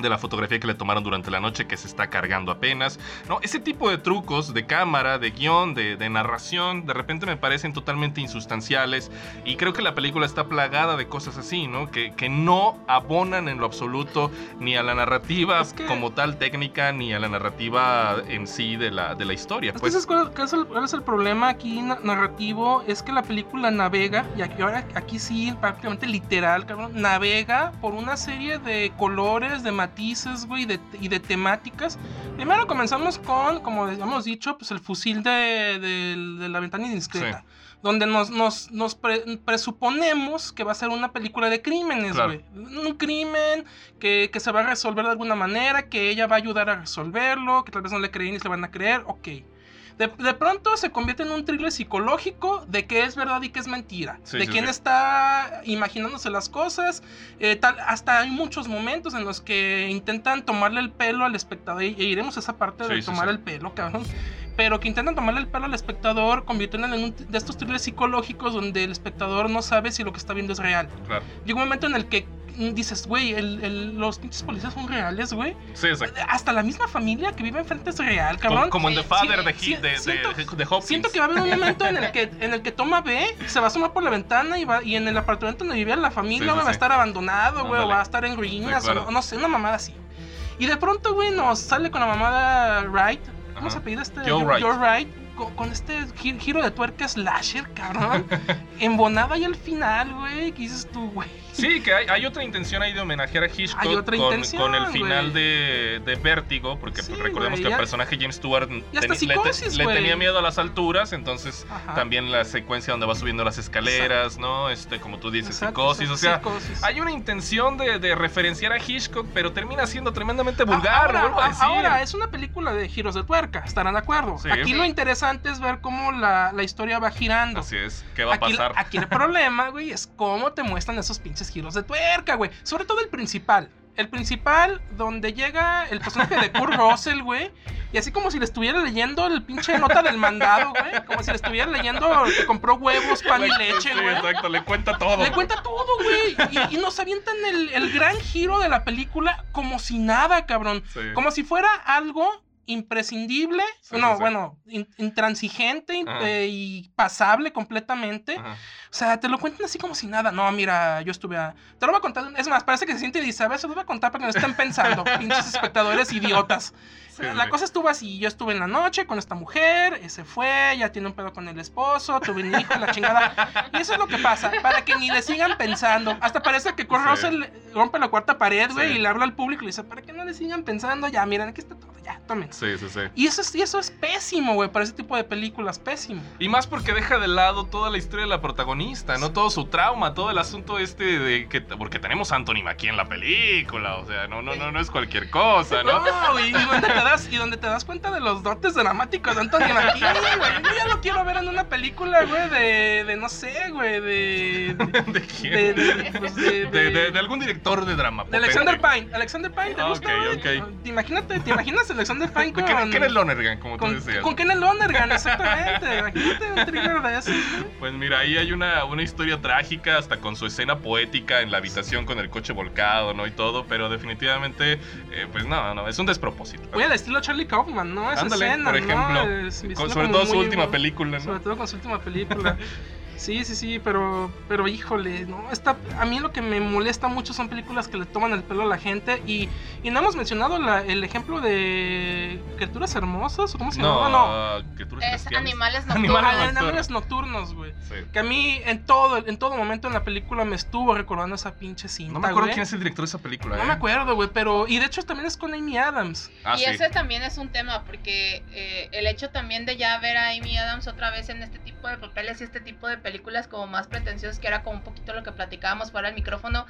de la fotografía que le tomaron durante la noche que se está cargando apenas. No, ese tipo de trucos de cámara, de guion, de, de narración, de repente me parecen totalmente insustanciales y creo que la película está plagada de cosas así, ¿no? Que, que no abonan en lo absoluto ni a la narrativa Es que- como tal técnica ni a la narrativa en sí de la, de la historia. Es que Pues, ¿sabes cuál, cuál es el, cuál es el problema aquí na- narrativo? Es que la película navega, y aquí, ahora aquí sí, prácticamente literal, cabrón, navega por una serie de colores, de matices, güey, de- y de temáticas. Primero comenzamos con, como hemos dicho, pues el fusil de, de- de la ventana indiscreta. Donde nos, nos, nos pre- presuponemos que va a ser una película de crímenes, Claro. güey. Un crimen que, que se va a resolver de alguna manera, que ella va a ayudar a resolverlo, que tal vez no le creen y se le van a creer, ok. De, de pronto se convierte en un thriller psicológico de qué es verdad y qué es mentira. Sí, de sí, quién sí. está imaginándose las cosas. eh, tal, hasta hay muchos momentos en los que intentan tomarle el pelo al espectador. Y, e iremos a esa parte de tomar el pelo, cabrón. Pero que intentan tomarle el pelo al espectador, convirtiéndolo en un de estos thrillers psicológicos donde el espectador no sabe si lo que está viendo es real. claro. Llega un momento en el que dices, güey, el- el- los pinches policías son reales, güey. Sí, exacto. Hasta la misma familia que vive enfrente es real, Como, cabrón. como en The Sí, Father de, sí, de, de- siento- de Hopkins. Siento que va a haber un momento en el que, en el que toma B, se va a asomar por la ventana y, va, y en el apartamento donde vivía la familia, Sí, güey, sí, va a estar abandonado, güey, o va a estar en ruinas, Sí, claro. o no, no sé, una mamada así. Y de pronto, güey, nos sale con la mamada Wright. ¿Cómo Ajá. se apellida este? Joe Wright. Wright. Con, con este gi- giro de tuerca slasher, cabrón. Embonada ahí al final, güey. ¿Qué dices tú, güey? Sí, que hay, hay otra intención ahí de homenajear a Hitchcock Hay otra con, el final de, de Vértigo, porque Sí, pues, recordemos que el personaje James Stewart le, te- tenía miedo a las alturas, entonces Ajá. también la secuencia donde va subiendo las escaleras, ¿no? Este, como tú dices, Exacto, psicosis, o sea, psicosis. hay una intención de, de referenciar a Hitchcock, pero termina siendo tremendamente vulgar, Ah, ahora, a a- decir. ahora, es una película de giros de tuerca, estarán de acuerdo. Sí. Aquí Sí. lo interesante es ver cómo la, la historia va girando. Así es, ¿qué va a aquí, pasar? aquí el problema, güey, es cómo te muestran esos pinches giros de tuerca, güey. Sobre todo el principal. El principal, donde llega el personaje de Kurt Russell, güey. Y así como si le estuviera leyendo el pinche nota del mandado, güey. Como si le estuviera leyendo que compró huevos, pan y leche, Sí, güey. exacto, le cuenta todo. Le cuenta todo, güey. Y, y nos avientan el, el gran giro de la película como si nada, cabrón. Sí. Como si fuera algo imprescindible, Sí, no, sí, bueno, in- intransigente eh, y pasable completamente. Ajá. O sea, te lo cuentan así como si nada. No, mira, yo estuve a... Te lo voy a contar. Es más, parece que se siente y dice, a ver, se lo voy a contar para que no estén pensando, pinches espectadores idiotas. Sí, la cosa estuvo así. Yo estuve en la noche con esta mujer, eh, se fue, ya tiene un pedo con el esposo, tuve un hijo, la chingada. Y eso es lo que pasa, para que ni le sigan pensando. Hasta parece que Kurt. Russell rompe la cuarta pared, güey, y le habla al público y le dice, para que no le sigan pensando, ya, miren, aquí está todo, ya, tomen. Sí, sí, sí. Y eso es, y eso es pésimo, güey, para ese tipo de películas, pésimo. Y más porque deja de lado toda la historia de la protagonista, ¿no? Todo su trauma, todo el asunto este de que... Porque tenemos a Anthony Mackie en la película, o sea, no, no, no, no es cualquier cosa, ¿no? No, güey, y donde te das, y donde te das cuenta de los dotes dramáticos de Anthony Mackie, güey. Yo ya lo quiero ver en una película, güey, de, de no sé, güey, de... de- ¿De quién? de, de, pues, de- De- algún director de drama. de Alexander. Pine. Alexander Pine, ¿te Ah, gusta, ok, güey? ok. ¿Te, imagínate, ¿Te imaginas a Alexander Pine con... Ken- Kenneth Lonergan, como tú con, decías. con Kenneth Lonergan, exactamente. Imagínate un thriller de esos, güey. Pues mira, ahí hay una, una historia trágica, hasta con su escena poética en la habitación con el coche volcado, ¿no? Y todo, pero definitivamente, eh, pues no, no, es un despropósito. Muy al estilo Charlie Kaufman, ¿no? Esa Ándale, escena, por ejemplo, ¿no? Es- con- sobre todo su última película, ¿no? Sobre todo con su última película. Sí, sí, sí, pero, pero híjole, ¿no? Esta, a mí lo que me molesta mucho son películas que le toman el pelo a la gente y, y no hemos mencionado la- el ejemplo de criaturas hermosas, ¿o ¿cómo se llama? No, No, ah, criaturas Es animales nocturnos. Animales nocturnos, güey. Sí. Que a mí en todo, en todo momento en la película me estuvo recordando esa pinche cinta, No me acuerdo quién es el director de esa película, No ¿eh? me acuerdo, güey, pero... Y de hecho también es con Amy Adams. Ah, y sí. ese también es un tema, porque eh, el hecho también de ya ver a Amy Adams otra vez en este tipo de papeles y este tipo de películas como más pretenciosas, que era como un poquito lo que platicábamos fuera del micrófono,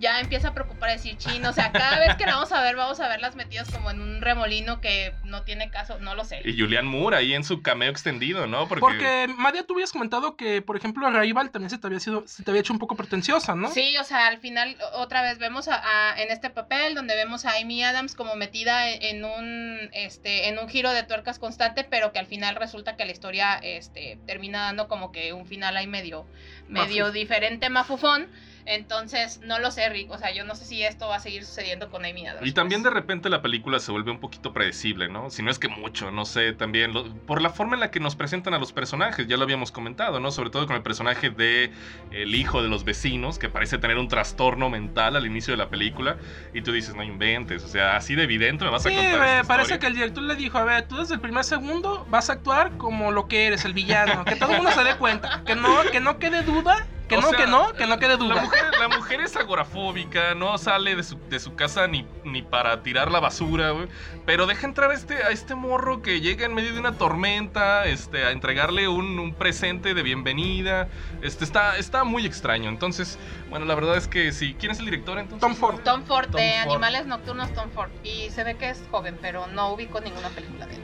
ya empieza a preocupar a decir, chin, o sea, cada vez que la vamos a ver, vamos a verlas metidas como en un remolino que no tiene caso, no lo sé. Y Julian Moore ahí en su cameo extendido, ¿no? Porque, Porque, María, tú habías comentado que, por ejemplo, Arrival también se te había sido, se te había hecho un poco pretenciosa, ¿no? Sí, o sea, al final otra vez vemos a, a- en este papel donde vemos a Amy Adams como metida en, en un este en un giro de tuercas constante, pero que al final resulta que la historia este termina dando como que un final ahí medio medio Mafuf. diferente, mafufón. Entonces, no lo sé, Rick. O sea, yo no sé si esto va a seguir sucediendo con Amy Adams. Y también de repente la película se vuelve un poquito predecible, ¿no? Si no es que mucho, no sé, también lo- por la forma en la que nos presentan a los personajes, ya lo habíamos comentado, ¿no? Sobre todo con el personaje de el hijo de los vecinos, que parece tener un trastorno mental al inicio de la película, y tú dices, no inventes, o sea, así de evidente me vas Sí, a contar. eh, esta parece historia? que el director le dijo, a ver, tú desde el primer segundo vas a actuar como lo que eres, el villano, que todo el mundo se dé cuenta, que no, que no quede duda, que O no, sea, que no, que no quede La duda. mujer, la mujer es agorafóbica, no sale de su, de su casa ni, ni para tirar la basura, güey. Pero deja entrar a este, a este morro que llega en medio de una tormenta este, a entregarle un, un presente de bienvenida. Este, está, está muy extraño. Entonces, bueno, la verdad es que sí. ¿Quién es el director entonces? Tom Ford. Tom Ford Tom de Ford. Animales Nocturnos, Tom Ford. Y se ve que es joven, pero no ubico ninguna película de él.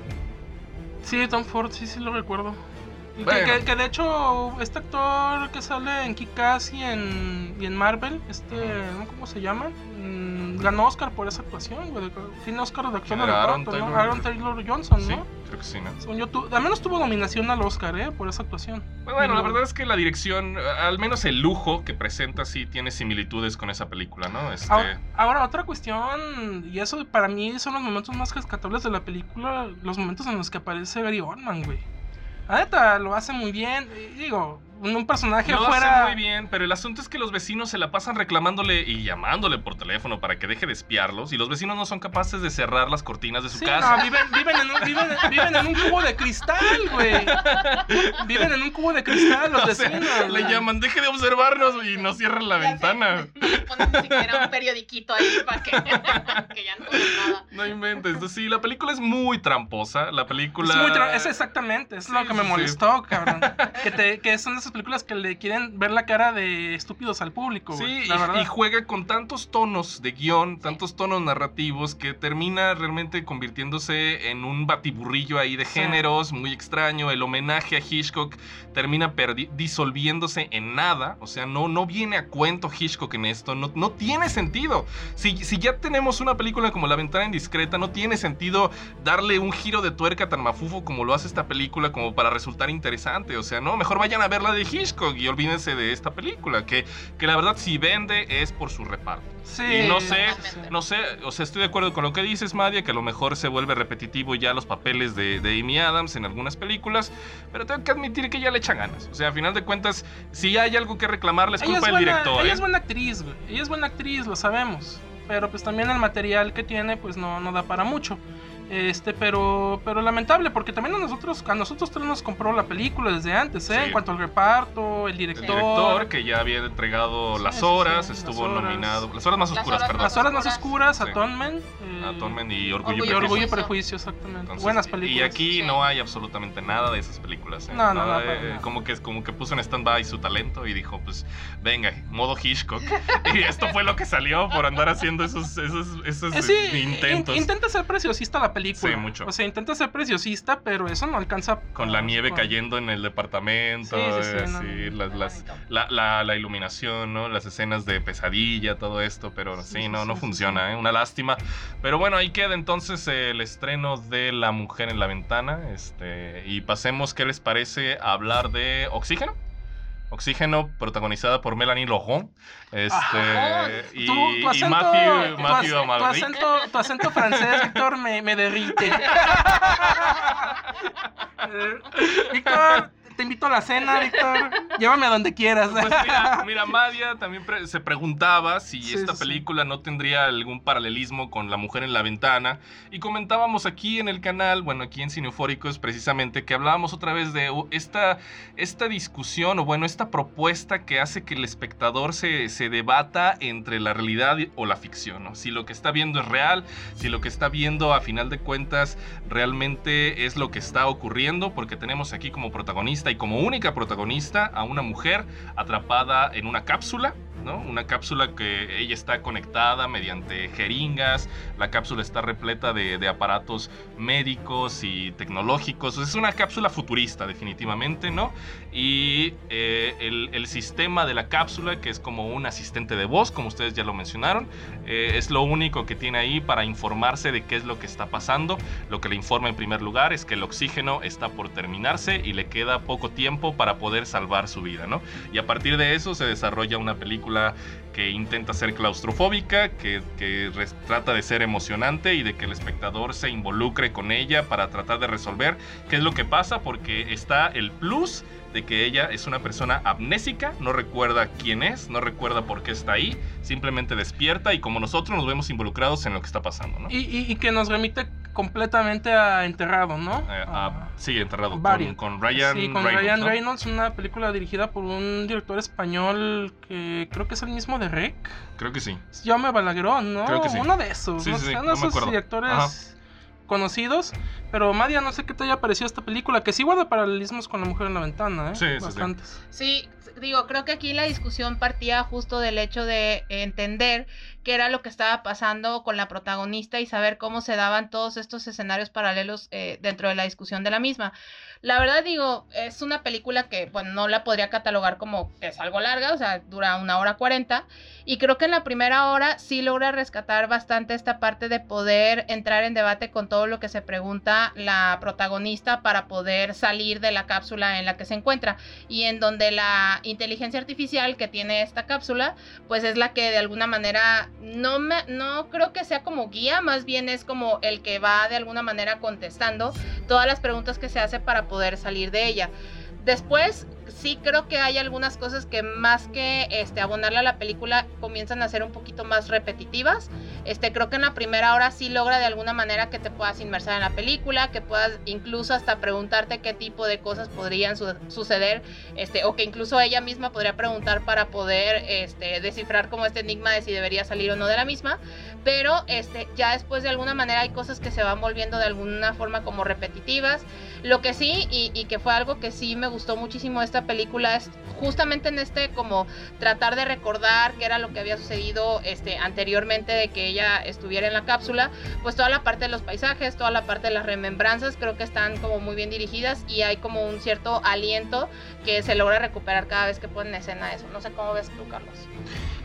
Sí, Tom Ford, sí, sí lo recuerdo. Que- Bueno. Que, que de hecho, este actor que sale en Kick-Ass y en, y en Marvel, este. ¿cómo se llama? Mm, ganó Oscar por esa actuación, güey. Tiene Oscar de acción ¿Quién de era? Aaron ¿no? Taylor? Aaron Taylor Johnson, Sí, ¿no? creo que sí, ¿no? Según yo, tu- al menos tuvo nominación al Oscar, ¿eh? Por esa actuación. Bueno, la verdad es que la dirección, al menos el lujo que presenta, sí tiene similitudes con esa película, ¿no? Este, Ahora, ahora, otra cuestión, y eso para mí son los momentos más rescatables de la película, los momentos en los que aparece Gary Oldman, güey. La lo hace muy bien. digo, un, personaje Lo fuera... hace muy bien, pero el asunto es que los vecinos se la pasan reclamándole y llamándole por teléfono para que deje de espiarlos y los vecinos no son capaces de cerrar las cortinas de su Sí, casa. no, viven, viven, en un, viven, viven en un cubo de cristal, güey. Viven en un cubo de cristal los O sea, vecinos. le llaman, deje de observarnos y no cierran la Ya ventana. No le ponen ni siquiera un periodiquito ahí para que, que ya no nada. No inventes. Sí, la película es muy tramposa. La película. Es, muy tra- es exactamente, es Sí, lo que me sí. molestó, cabrón. Que, te, que son esas películas que le quieren ver la cara de estúpidos al público. Sí, la y, verdad. y juega con tantos tonos de guion, tantos tonos narrativos, que termina realmente convirtiéndose en un batiburrillo ahí de Sí. géneros muy extraño. El homenaje a Hitchcock termina disolviéndose en nada. O sea, no, no viene a cuento Hitchcock en esto. No, no tiene sentido. Si, si ya tenemos una película como La Ventana Indiscreta, no tiene sentido darle un giro de tuerca tan mafufo como lo hace esta película como para resultar interesante. O sea, no, mejor vayan a ver la de Hitchcock y olvídense de esta película. Que, que la verdad, si vende es por su reparto. Sí, y no sé, no sé, o sea, estoy de acuerdo con lo que dices, Madia, que a lo mejor se vuelve repetitivo ya los papeles de, de Amy Adams en algunas películas, pero tengo que admitir que ya le echan ganas. O sea, a final de cuentas, si hay algo que reclamarle es Ella culpa del director. ella ¿eh? es buena actriz, güey. Ella es buena actriz, lo sabemos. Pero pues también el material que tiene, pues no, no da para mucho. Este, pero, pero lamentable, porque también a nosotros, a nosotros tres nos compró la película desde antes, ¿eh? Sí. En cuanto al reparto, el El director. director que ya había entregado Sí, las horas, sí, las estuvo horas. nominado. Las horas más oscuras, perdón. Las horas más oscuras. Atonement. eh, Atonement y Orgullo, y y Orgullo Prejuicio. Orgullo y Prejuicio. Exactamente. Entonces, Buenas películas. Y aquí Sí. no hay absolutamente nada de esas películas. ¿eh? No, no, Nada no, de- como, que, como que puso en stand-by su talento y dijo, pues, venga, modo Hitchcock. y esto fue lo que salió por andar haciendo esos, esos, esos Eh, sí, in- intentos. intenta ser preciosista la película. Sí, mucho. O sea, intenta ser preciosista, pero eso no alcanza. con la nieve con- cayendo en el departamento, Sí, sí, sí, eh, no, sí, no, las, la, la- la iluminación, ¿no? Las escenas de pesadilla, todo esto, pero sí, no, no funciona. ¿eh? Una lástima. Pero bueno, ahí queda entonces el estreno de La Mujer en la Ventana. Este, y pasemos, ¿qué les parece hablar de Oxígeno? Oxígeno, protagonizada por Melanie Laurent. Este, Ajá. y, Tu, tu y acento, Matthew, tu, Matthew tu acento, tu acento francés, Víctor, me, me derrite. Víctor, te invito a la cena, Víctor. Llévame a donde quieras. Pues mira, mira, Madia también pre- se preguntaba si Sí, esta sí, película no tendría algún paralelismo con La Mujer en la Ventana. Y comentábamos aquí en el canal, bueno, aquí en Cineufóricos, precisamente, que hablábamos otra vez de uh, esta, esta discusión, o bueno, esta propuesta que hace que el espectador se, se debata entre la realidad o la ficción, ¿no? Si lo que está viendo es real, si lo que está viendo a final de cuentas realmente es lo que está ocurriendo, porque tenemos aquí como protagonista y como única protagonista a una mujer atrapada en una cápsula, ¿no? Una cápsula que ella está conectada mediante jeringas, la cápsula está repleta de, aparatos médicos y tecnológicos, es una cápsula futurista definitivamente, ¿no? Y eh, el, el sistema de la cápsula, que es como un asistente de voz, como ustedes ya lo mencionaron, eh, es lo único que tiene ahí para informarse de qué es lo que está pasando. Lo que le informa en primer lugar es que el oxígeno está por terminarse y le queda poco tiempo para poder salvar su vida, ¿no? Y a partir de eso se desarrolla una película que intenta ser claustrofóbica, que, que trata de ser emocionante y de que el espectador se involucre con ella para tratar de resolver qué es lo que pasa, porque está el plus de que ella es una persona amnésica, no recuerda quién es, no recuerda por qué está ahí, simplemente despierta y como nosotros nos vemos involucrados en lo que está pasando, ¿no? Y, y- y que nos remite completamente a Enterrado, ¿no? Eh, ah, sí, enterrado con, con Ryan sí, con Reynolds, Ryan ¿no? Reynolds, una película dirigida por un director español que creo que es el mismo de Rec. Creo que sí. Es Jaume Balaguerón, ¿no? Creo que sí. Uno de esos. Sí, sí, no me esos acuerdo. directores Ajá. Conocidos. Pero Madia, no sé qué te haya parecido esta película, que sí guarda paralelismos con La Mujer en la Ventana, ¿eh? Sí, sí, sí. Bastantes. Sí, digo, creo que aquí la discusión partía justo del hecho de entender qué era lo que estaba pasando con la protagonista y saber cómo se daban todos estos escenarios paralelos eh, dentro de la discusión de la misma. La verdad digo, es una película que, bueno, no la podría catalogar como es algo larga, o sea, dura una hora cuarenta, y creo que en la primera hora sí logra rescatar bastante esta parte de poder entrar en debate con todo lo que se pregunta la protagonista para poder salir de la cápsula en la que se encuentra y en donde la inteligencia artificial que tiene esta cápsula, pues es la que de alguna manera no me, no creo que sea como guía, más bien es como el que va de alguna manera contestando todas las preguntas que se hace para poder salir de ella. Después, sí creo que hay algunas cosas que más que este, abonarle a la película comienzan a ser un poquito más repetitivas. Este, creo que en la primera hora sí logra de alguna manera que te puedas inmersar en la película, que puedas incluso hasta preguntarte qué tipo de cosas podrían su- suceder, este, o que incluso ella misma podría preguntar para poder este, descifrar como este enigma de si debería salir o no de la misma. Pero este, ya después de alguna manera hay cosas que se van volviendo de alguna forma como repetitivas. Lo que sí, y, y que fue algo que sí me gustó muchísimo de película, es justamente en este como tratar de recordar qué era lo que había sucedido este, anteriormente de que ella estuviera en la cápsula, pues toda la parte de los paisajes, toda la parte de las remembranzas, creo que están como muy bien dirigidas y hay como un cierto aliento que se logra recuperar cada vez que ponen en escena eso. No sé cómo ves tú, Carlos.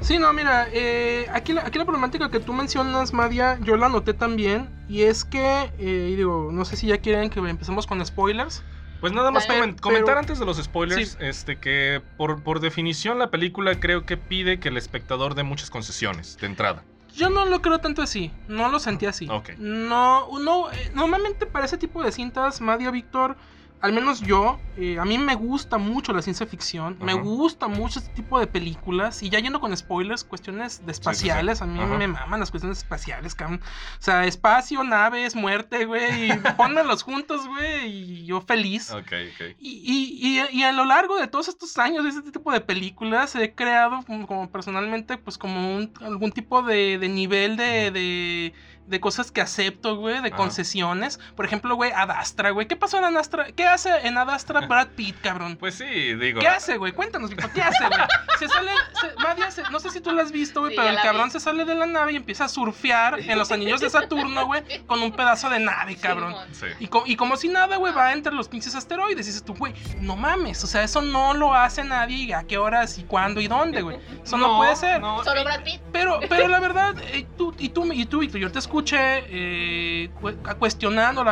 Sí, no, mira, eh, aquí, la, aquí la problemática que tú mencionas, Madia, yo la noté también. Y es que, eh, digo, no sé si ya quieren que empecemos con spoilers. Pues nada más comentar pero- antes de los spoilers, Sí. este que por, por definición la película creo que pide que el espectador dé muchas concesiones de entrada. Yo no lo creo tanto así, no lo sentí así. Ok. No, no, eh, normalmente para ese tipo de cintas, Madia Víctor, al menos yo, eh, a mí me gusta mucho la ciencia ficción, me gusta mucho este tipo de películas, y ya yendo con spoilers, cuestiones de espaciales, a mí Ajá. me maman las cuestiones espaciales, cabrón. O sea, espacio, naves, muerte, güey, y juntos, güey, y yo feliz. Ok, ok. Y, y, y- y a lo largo de todos estos años de este tipo de películas he creado como, como personalmente pues como un, algún tipo de, de nivel de, de, de cosas que acepto, güey, de Ajá. concesiones. Por ejemplo, güey, Adastra, güey. ¿Qué pasó en Adastra? ¿Qué hace en Adastra Brad Pitt, cabrón? Pues sí, digo. ¿Qué hace, güey? Cuéntanos, ¿qué hace, güey? Se sale, se- Madia, se- no sé si tú lo has visto, güey, Sí, pero el cabrón vi. se sale de la nave y empieza a surfear en los anillos de Saturno, güey, con un pedazo de nave, cabrón. Sí. Y, co- y como si nada, güey, va entre los pinches asteroides. Y dices tú, güey, no mames. O sea, eso no lo hace nadie. ¿Y a qué horas y cuándo y dónde, güey? Eso no, puede ser. no, Solo Brad Pitt. Pero, pero la verdad, eh, tú, y tú, y tú, Víctor, yo te escuché eh, cu- cuestionando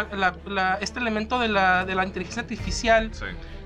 la- este elemento de la, de la inteligencia artificial.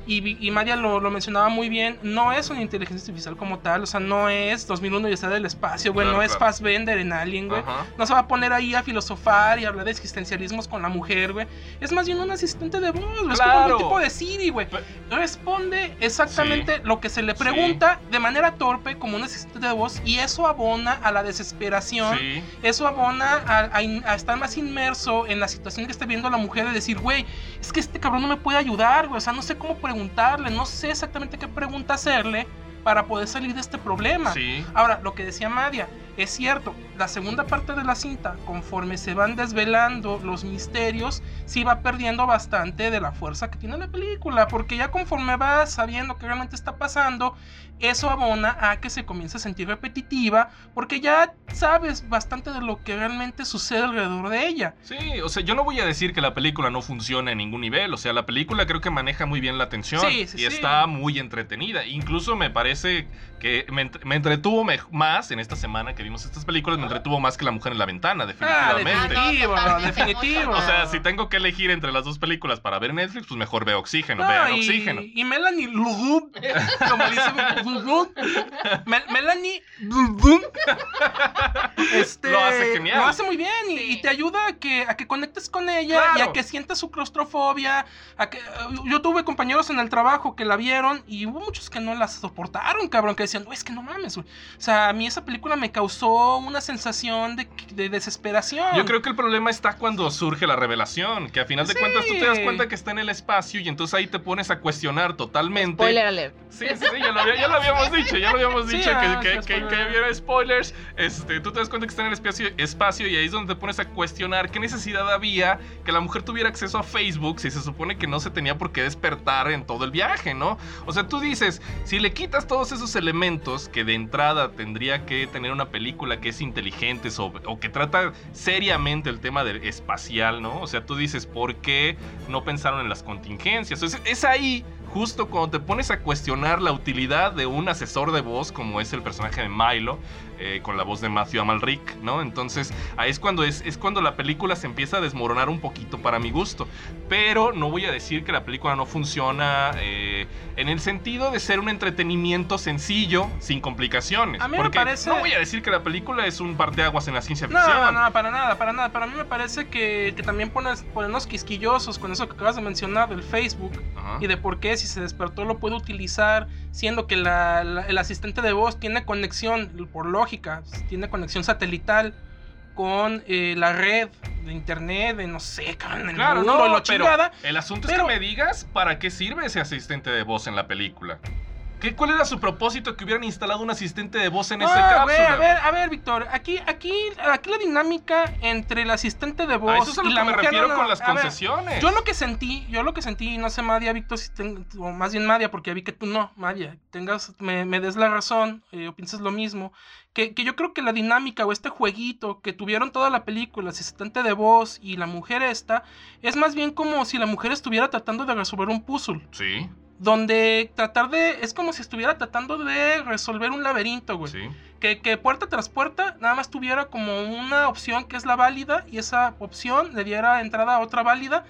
Y, y María lo, lo mencionaba muy bien. No es una inteligencia artificial como tal. O sea, no es 2001 y está del espacio, güey. Claro, no es claro. Fassbender en Alien, güey. Ajá. No se va a poner ahí a filosofar y hablar de existencialismos con la mujer, güey. Es más bien un asistente de voz, güey. Es como Claro. un tipo de Siri, güey. Responde exactamente lo que se le pregunta de manera torpe como un asistente de voz y eso abona a la desesperación. Sí. Eso abona a, a in- a estar más inmerso en la situación que está viendo la mujer de decir, güey, es que este cabrón no me puede ayudar, güey. O sea, no sé cómo preguntarle, no sé exactamente qué pregunta hacerle para poder salir de este problema. Sí. Ahora, lo que decía Madia, es cierto, la segunda parte de la cinta, conforme se van desvelando los misterios, sí va perdiendo bastante de la fuerza que tiene la película, porque ya conforme vas sabiendo qué realmente está pasando, eso abona a que se comience a sentir repetitiva, porque ya sabes bastante de lo que realmente sucede alrededor de ella. Sí, o sea, yo no voy a decir que la película no funciona en ningún nivel. O sea, la película creo que maneja muy bien la atención Sí, sí, y sí. está muy entretenida. Incluso me parece que me, ent- me entretuvo me- más en esta semana que vimos estas películas me entretuvo más que La Mujer en la Ventana, Ah, definitivamente. definitivo, Ah, no, definitivo. o sea, si tengo que elegir entre las dos películas para ver Netflix, pues mejor veo Oxígeno, No, vean y, Oxígeno. y Melanie Lugub, como dice Lugub, Mel- Melanie Lugub, este, Lo hace genial. Lo hace muy bien y, Sí. y te ayuda a que, a que conectes con ella y a que sientas su claustrofobia. A que, yo tuve compañeros en el trabajo que la vieron y hubo muchos que no la soportaron, cabrón, que decían, "No, es que no mames, güey". O sea, a mí esa película me causó una sensación de, de desesperación. Yo creo que el problema está cuando surge la revelación, que a final de Sí. cuentas tú te das cuenta que está en el espacio y entonces ahí te pones a cuestionar totalmente. Spoiler alert. Sí, sí, sí, ya lo, había- ya lo habíamos dicho, ya lo habíamos Sí, dicho, ah, que, que, sí, que, spoiler. que hubiera spoilers. Este, tú te das cuenta que está en el espacio, espacio y ahí es donde te pones a cuestionar qué necesidad había que la mujer tuviera acceso a Facebook si se supone que no se tenía por qué despertar en todo el viaje, ¿no? O sea, tú dices, si le quitas todos esos elementos que de entrada tendría que tener una película que es inteligente sobre- o que trata seriamente el tema del espacial, ¿no? O sea, tú dices, ¿por qué no pensaron en las contingencias? Es ahí justo cuando te pones a cuestionar la utilidad de un asesor de voz como es el personaje de Milo, eh, con la voz de Matthew Amalric, ¿no? Entonces ahí es cuando, es, es cuando la película se empieza a desmoronar un poquito para mi gusto. Pero no voy a decir que la película no funciona eh, en el sentido de ser un entretenimiento sencillo, sin complicaciones. A mí me porque parece- no voy a decir que la película es un parteaguas en la ciencia No, ficción. no, para nada, para nada. Para mí me parece que, que también pones, ponernos quisquillosos con eso que acabas de mencionar del Facebook Ajá. y de por qué si se despertó lo puede utilizar, siendo que la- la- el asistente de voz tiene conexión, por lógica, tiene conexión satelital con eh, la red de internet, de no sé, cabrón, el Claro, no, la pero chingada. el asunto pero- es que me digas para qué sirve ese asistente de voz en la película. ¿Qué, ¿Cuál era su propósito que hubieran instalado un asistente de voz en ese cápsula? güey, a ver, a ver, Víctor, aquí, aquí, aquí la dinámica entre el asistente de voz A eso es a lo y que la me refiero no, con las a ver, concesiones. Yo lo que sentí, yo lo que sentí, no sé, Madia, Víctor, si ten- o más bien Madia, porque vi que tú no, Madia, tengas, me, me des la razón, eh, o pienses lo mismo, que, que yo creo que la dinámica o este jueguito que tuvieron toda la película, el asistente de voz y la mujer esta, es más bien como si la mujer estuviera tratando de resolver un puzzle, Sí, donde tratar de, es como si estuviera tratando de resolver un laberinto, güey. sí. Que, que puerta tras puerta nada más tuviera como una opción que es la válida y esa opción le diera entrada a otra válida.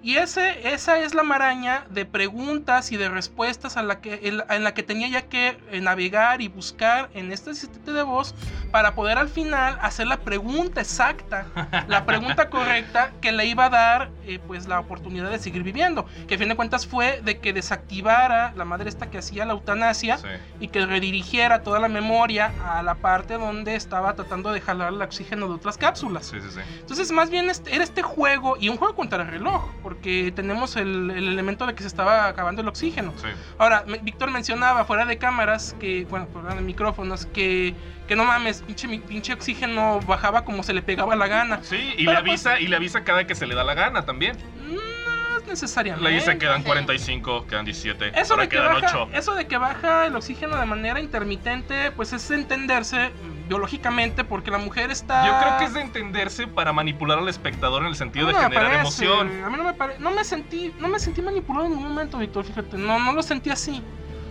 Y ese, esa es la maraña de preguntas y de respuestas a la que, en, la que tenía ya que eh, navegar y buscar en este asistente de voz para poder al final hacer la pregunta exacta, la pregunta correcta que le iba a dar eh, pues la oportunidad de seguir viviendo. Que a fin de cuentas fue de que desactivara la madre esta que hacía la eutanasia sí. y que redirigiera toda la memoria a la parte donde estaba tratando de jalar el oxígeno de otras cápsulas. Sí, sí, sí. Entonces, más bien este- era este juego y un juego contra el reloj, porque tenemos el, el elemento de que se estaba acabando el oxígeno. sí. Ahora, me- Víctor mencionaba fuera de cámaras, que, bueno, fuera de micrófonos, que, que no mames, pinche, oxígeno bajaba como se le pegaba la gana. Sí, y Pero le pues- avisa, y le avisa cada que se le da la gana también. No necesariamente. Le dice quedan 45, quedan 17, Eso ahora de, que quedan baja, 8. eso de que baja el oxígeno de manera intermitente, pues es entenderse biológicamente porque la mujer está... Yo creo que es de entenderse para manipular al espectador en el sentido de generar parece, emoción. A mí no me parece. No me sentí. No me sentí manipulado en ningún momento, Víctor, fíjate. No, no lo sentí así.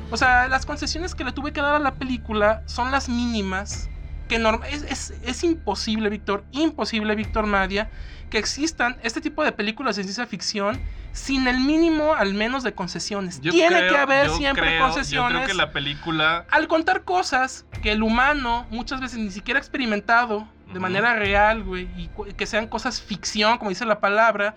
O sea, las concesiones que le tuve que dar a la película son las mínimas. Que es, es, es imposible, Víctor. Imposible, Víctor Madia. Que existan este tipo de películas de ciencia ficción sin el mínimo, al menos, de concesiones. Yo Tiene creo- que haber siempre creo- concesiones. Yo creo que la película Al contar cosas que el humano muchas veces ni siquiera ha experimentado de manera real, güey, y que sean cosas ficción, como dice la palabra,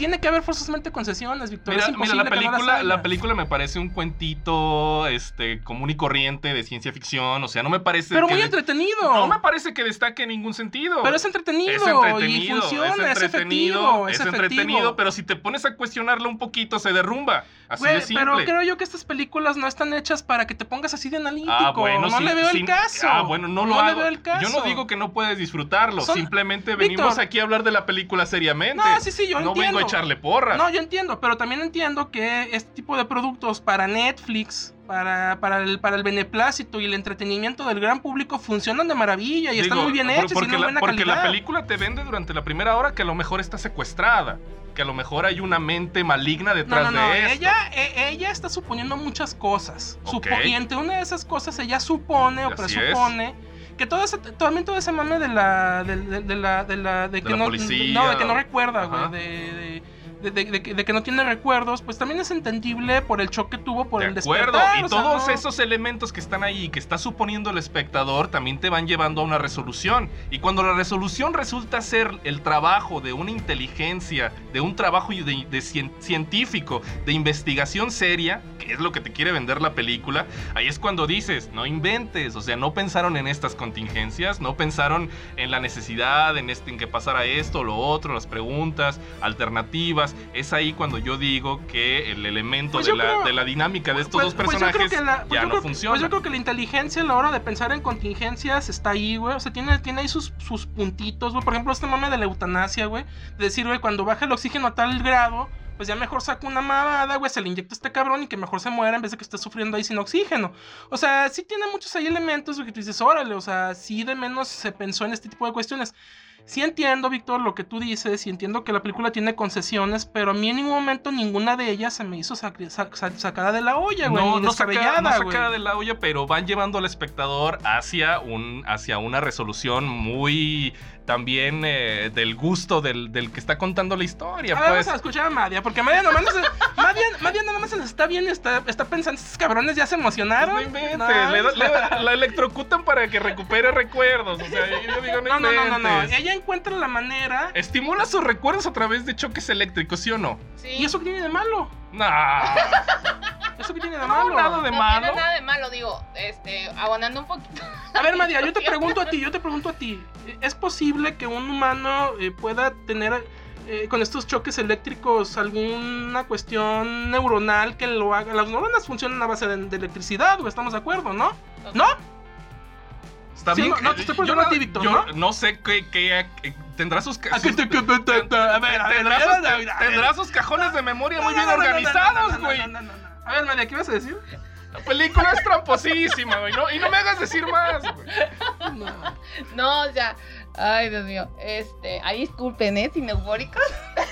tiene que haber forzosamente concesiones, Víctor. Mira, es mira, la no película, la película me parece un cuentito este, común y corriente de ciencia ficción. O sea, no me parece. Pero que muy entretenido. No me parece que destaque en ningún sentido. Pero es entretenido, Es entretenido, y funciona, es, entretenido, efectivo, es es, entretenido, efectivo. pero si te pones a cuestionarlo un poquito se derrumba. Así Güey, de simple. pero creo yo que estas películas no están hechas para que te pongas así de analítico. Ah, bueno, no sí, le veo sí, el caso. Ah, bueno, no lo no hago. le veo el caso. Yo no digo que no puedes disfrutarlo, Son- simplemente venimos Víctor. aquí a hablar de la película seriamente. No, sí, sí, yo no entiendo. vengo a echarle. No, yo entiendo, pero también entiendo que este tipo de productos para Netflix, para, para, el, para el beneplácito y el entretenimiento del gran público funcionan de maravilla y están muy bien hechos y tienen la, buena porque la película te vende durante la primera hora que a lo mejor está secuestrada, que a lo mejor hay una mente maligna No, detrás no, no, de esto. ella, e- ella está suponiendo muchas cosas. Supo- y entre una de esas cosas ella supone o Así presupone que todo ese, también todo ese mame de la, de, de- de la, de la, de que la no, policía. no, de que no recuerda, güey, de, de, de- de- de que- no tiene recuerdos, pues también es entendible por el choque que tuvo por De el acuerdo, despertar. y sea, todos no- esos elementos que están ahí que está suponiendo el espectador también te van llevando a una resolución. Y cuando la resolución resulta ser el trabajo de una inteligencia, de un trabajo de, de cien- científico, de investigación seria, que es lo que te quiere vender la película, ahí es cuando dices, no inventes, o sea, no pensaron en estas contingencias, no pensaron en la necesidad, en, este, en que pasara esto, lo otro, las preguntas, alternativas. Es ahí cuando yo digo que el elemento Pues de, la, creo- de la dinámica de estos Pues- dos pues personajes que la- pues ya yo no creo- funciona. Pues yo creo que la inteligencia a la hora de pensar en contingencias está ahí, güey. O sea, tiene, tiene ahí sus, sus puntitos, güey. Por ejemplo, este mame de la eutanasia, güey. De decir, güey, cuando baja el oxígeno a tal grado, pues ya mejor saca una mamada, güey, se le inyecta a este cabrón y que mejor se muera en vez de que esté sufriendo ahí sin oxígeno. O sea, sí tiene muchos ahí elementos, güey, que tú dices, órale, o sea, sí de menos se pensó en este tipo de cuestiones. Sí entiendo, Víctor, lo que tú dices y entiendo que la película tiene concesiones, pero a mí en ningún momento ninguna de ellas se me hizo sacada de la olla, güey. no, no, saca- no sacada de la olla, pero van llevando al espectador hacia, un, hacia una resolución muy también eh, del gusto del, del que está contando la historia. Ahora pues. vamos a escuchar a Madia, porque Madia nomás, no se- Madia, Madia nada más se está bien y está, está pensando, estos cabrones ya se emocionaron. No inventes, No, le la electrocutan para que recupere recuerdos. O sea, yo digo, no, no, no, no, no. Ella encuentra la manera. Estimula sus recuerdos a través de choques eléctricos, ¿sí o no? Sí. ¿Y eso qué tiene de malo? No, ¿Eso qué tiene de no, malo? nada de no malo. tiene nada de malo, digo, este, abonando un poquito. A ver, Madia, yo te pregunto a ti, yo te pregunto a ti. ¿Es posible que un humano eh, pueda tener eh, con estos choques eléctricos alguna cuestión neuronal que lo haga? Las neuronas funcionan a base de, de electricidad, güey, estamos de acuerdo, ¿no? ¿No? Está Sí, bien. no, no, te estoy yo preguntando a no- ti, Víctor, yo ¿no? no sé qué, qué- eh, tendrá sus, ca- ¿A qué sus- que- tendrá sus- a ver, a ver. tendrá sus cajones de memoria muy No, bien no, no, no, no, no, organizados, no, no, güey. No, no, no, no. A ver, María, ¿qué ibas a decir? La película es tramposísima, güey. No, y no me hagas decir más, güey. No, o sea, ay, Dios mío. Este, ay, disculpen, ¿eh? Sin eufóricos.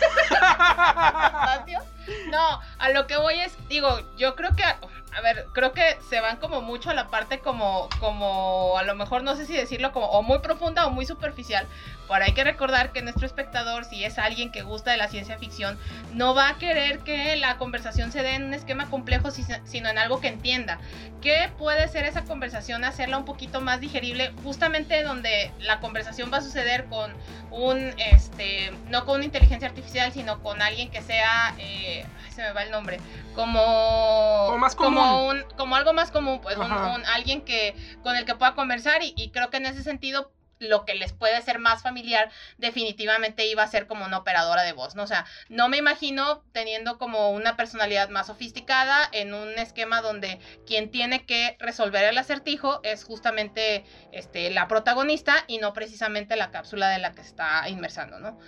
No, a lo que voy es, digo, yo creo que, a ver, creo que se van como mucho a la parte como, como, a lo mejor no sé si decirlo como, o muy profunda o muy superficial. Pero hay que recordar que nuestro espectador, si es alguien que gusta de la ciencia ficción, no va a querer que la conversación se dé en un esquema complejo, si- sino en algo que entienda. ¿Qué puede ser esa conversación? Hacerla un poquito más digerible, justamente donde la conversación va a suceder con un, este, no con una inteligencia artificial, sino con alguien que sea, eh, se me va el nombre, como, Como más como común. un, como algo más común, pues, un, alguien que, con el que pueda conversar y, y creo que en ese sentido lo que les puede ser más familiar definitivamente iba a ser como una operadora de voz, ¿no? O sea, no me imagino teniendo como una personalidad más sofisticada en un esquema donde quien tiene que resolver el acertijo es justamente este, la protagonista y no precisamente la cápsula de la que está inmersando, ¿no?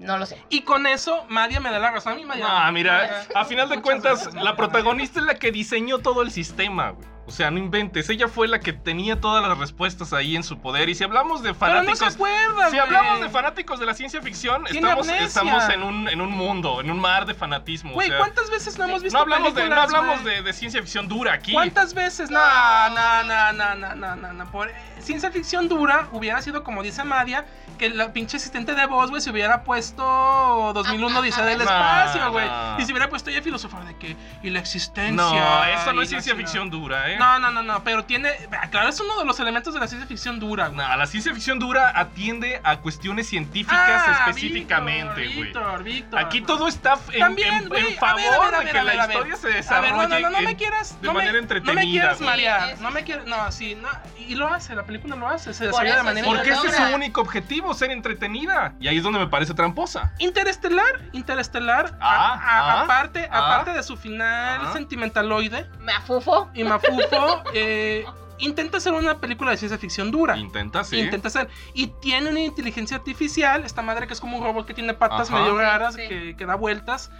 No lo sé. Y con eso, Madia me da la razón a mí, Madia. Ah, mira, a final de cuentas, gracias, la protagonista es la que diseñó todo el sistema, güey. O sea, no inventes. Ella fue la que tenía todas las respuestas ahí en su poder. Y si hablamos de Pero no se fanáticos. acuerda, Si hablamos de fanáticos de la ciencia ficción, estamos, estamos en, un, en un mundo, en un mar de fanatismo. o Güey, sea, ¿cuántas veces no hemos visto no hablamos, de, no hablamos de, de ciencia ficción dura aquí. ¿Cuántas veces? No, no, no, no, no, no, no, no. Por ciencia ficción dura hubiera sido como dice Madia, que la pinche asistente de voz, güey, se hubiera puesto 2001 dice del espacio, güey. no. Y se hubiera puesto ya a filosofar de que y la existencia. No, eso no es ciencia ficción dura, ¿eh? No, no, no, no, pero tiene, claro, es uno de los elementos de la ciencia ficción dura, güey. No, la ciencia ficción dura atiende a cuestiones científicas Ah, específicamente, güey. Víctor, Víctor. Aquí todo está en, También, en- en güey, a favor a a de que a la a historia se A ver, desarrolle no, no, no, me quieras. de no me- manera No me entretenida. quieras marear. No me quieras. No, sí, no. Y lo hace, la película lo hace. Se Por desarrolla de manera sí, Porque ese es su único objetivo, ser entretenida. Y ahí es donde me parece tramposa. Interestelar, Interestelar, Ah, a- a- ah, aparte, ah. aparte de su final Ah. sentimentaloide Me afufo. y mafufo, eh, intenta hacer una película de ciencia ficción dura. Intenta, sí. Intenta hacer. Y tiene una inteligencia artificial, esta madre que es como un robot que tiene patas Ajá. medio raras, Sí. que, que da vueltas.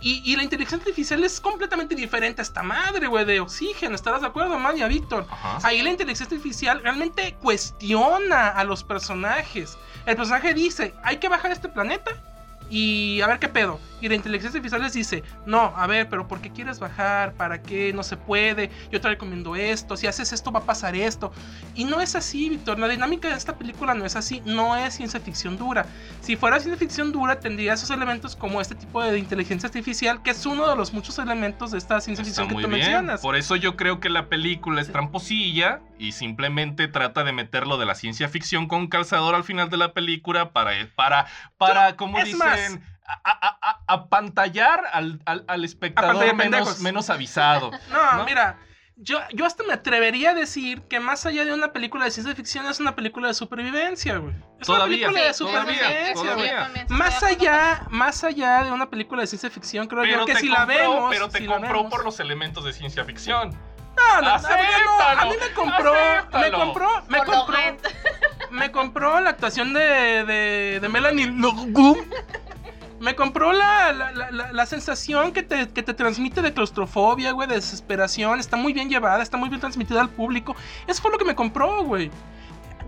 Y, y la inteligencia artificial es completamente diferente a esta madre, güey, de oxígeno. ¿Estarás de acuerdo, Maya, Víctor? Ajá. Ahí la inteligencia artificial realmente cuestiona a los personajes. El personaje dice, hay que bajar este planeta. Y a ver qué pedo. Y la inteligencia artificial les dice, no, a ver, pero ¿por qué quieres bajar? ¿Para qué? No se puede. Yo te recomiendo esto. Si haces esto va a pasar esto. Y no es así, Víctor. La dinámica de esta película no es así. No es ciencia ficción dura. Si fuera ciencia ficción dura, tendría esos elementos como este tipo de inteligencia artificial, que es uno de los muchos elementos de esta ciencia Está ficción que tú bien. mencionas. Por eso yo creo que la película es tramposilla y simplemente trata de meterlo de la ciencia ficción con calzador al final de la película para, para, para como es dicen, más- a- apantallar al, al, al espectador menos, avisado. No, ¿no? mira, yo, yo hasta me atrevería a decir que más allá de una película de ciencia ficción es una película de supervivencia, güey. Es Todavía, una película de sí, supervivencia, todavía. Más allá, más allá de una película de ciencia ficción, creo Pero yo que si la compró- vemos. pero te si compró por los elementos de ciencia ficción. No, no, a mí no, a Acéptalo, mí me compró, me acéptalo. compró, me Por lo compró, me compró la actuación de, de, de Melanie Lougou. Me compró la, la, la- la- la sensación que te, que te transmite de claustrofobia, güey, de desesperación. Está muy bien llevada, está muy bien transmitida al público. Eso fue lo que me compró, güey.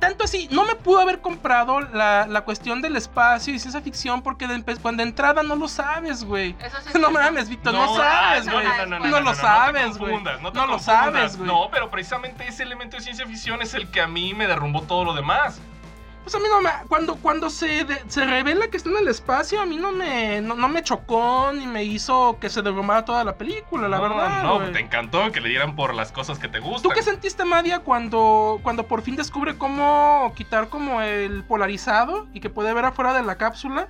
Tanto así, no me pudo haber comprado la, la cuestión del espacio y ciencia ficción porque de, cuando de entrada no lo sabes, güey. Eso sí es No mames, Víctor, no, No, sabes, ah, güey. no, no, no, no, No lo sabes, güey. No, te lo sabes, güey. No, pero precisamente ese elemento de ciencia ficción es el que a mí me derrumbó todo lo demás. Pues a mí no me. Cuando, cuando se, de- se revela que está en el espacio, a mí no me, no, no me chocó ni me hizo que se derrumbara toda la película, la no, verdad. No, güey. te encantó que le dieran por las cosas que te gustan. ¿Tú qué sentiste, Madia, cuando, cuando por fin descubre cómo quitar como el polarizado y que puede ver afuera de la cápsula?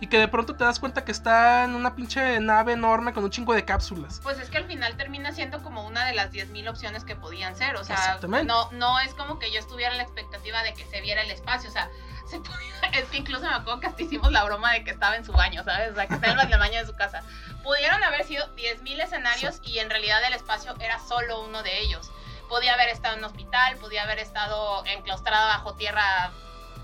Y que de pronto te das cuenta que está en una pinche nave enorme con un chingo de cápsulas. Pues es que al final termina siendo como una de las 10.000 opciones que podían ser. O sea, no, no es como que yo estuviera en la expectativa de que se viera el espacio. O sea, se podía- es que incluso me acuerdo que hasta hicimos la broma de que estaba en su baño, ¿sabes? O sea, que estaba en el baño de su casa. Pudieron haber sido 10.000 escenarios y en realidad el espacio era solo uno de ellos. Podía haber estado en un hospital, podía haber estado enclaustrada bajo tierra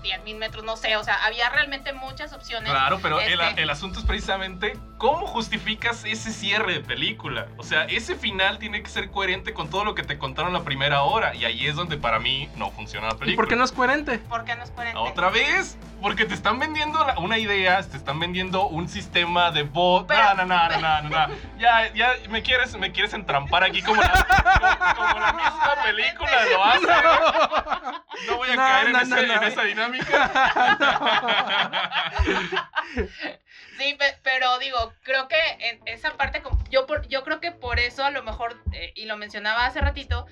10.000 metros, no sé. O sea, había realmente muchas opciones. Claro, pero el, Este- el asunto es precisamente cómo justificas ese cierre de película. O sea, ese final tiene que ser coherente con todo lo que te contaron la primera hora. Y ahí es donde para mí no funciona la película. ¿Y por qué no es coherente? ¿Por qué no es coherente? ¿Otra vez? Porque te están vendiendo una idea, te están vendiendo un sistema de bot. Pero- No, no, no, no, no, no. Ya, ya me quieres, me quieres entrampar aquí como la, como, como la misma película lo hace. No voy a No, caer en, no, ese- no, no. en esa dinámica. Sí, pe- pero digo, creo que en esa parte, yo, por, yo creo que por eso a lo mejor, eh, y lo mencionaba hace ratito,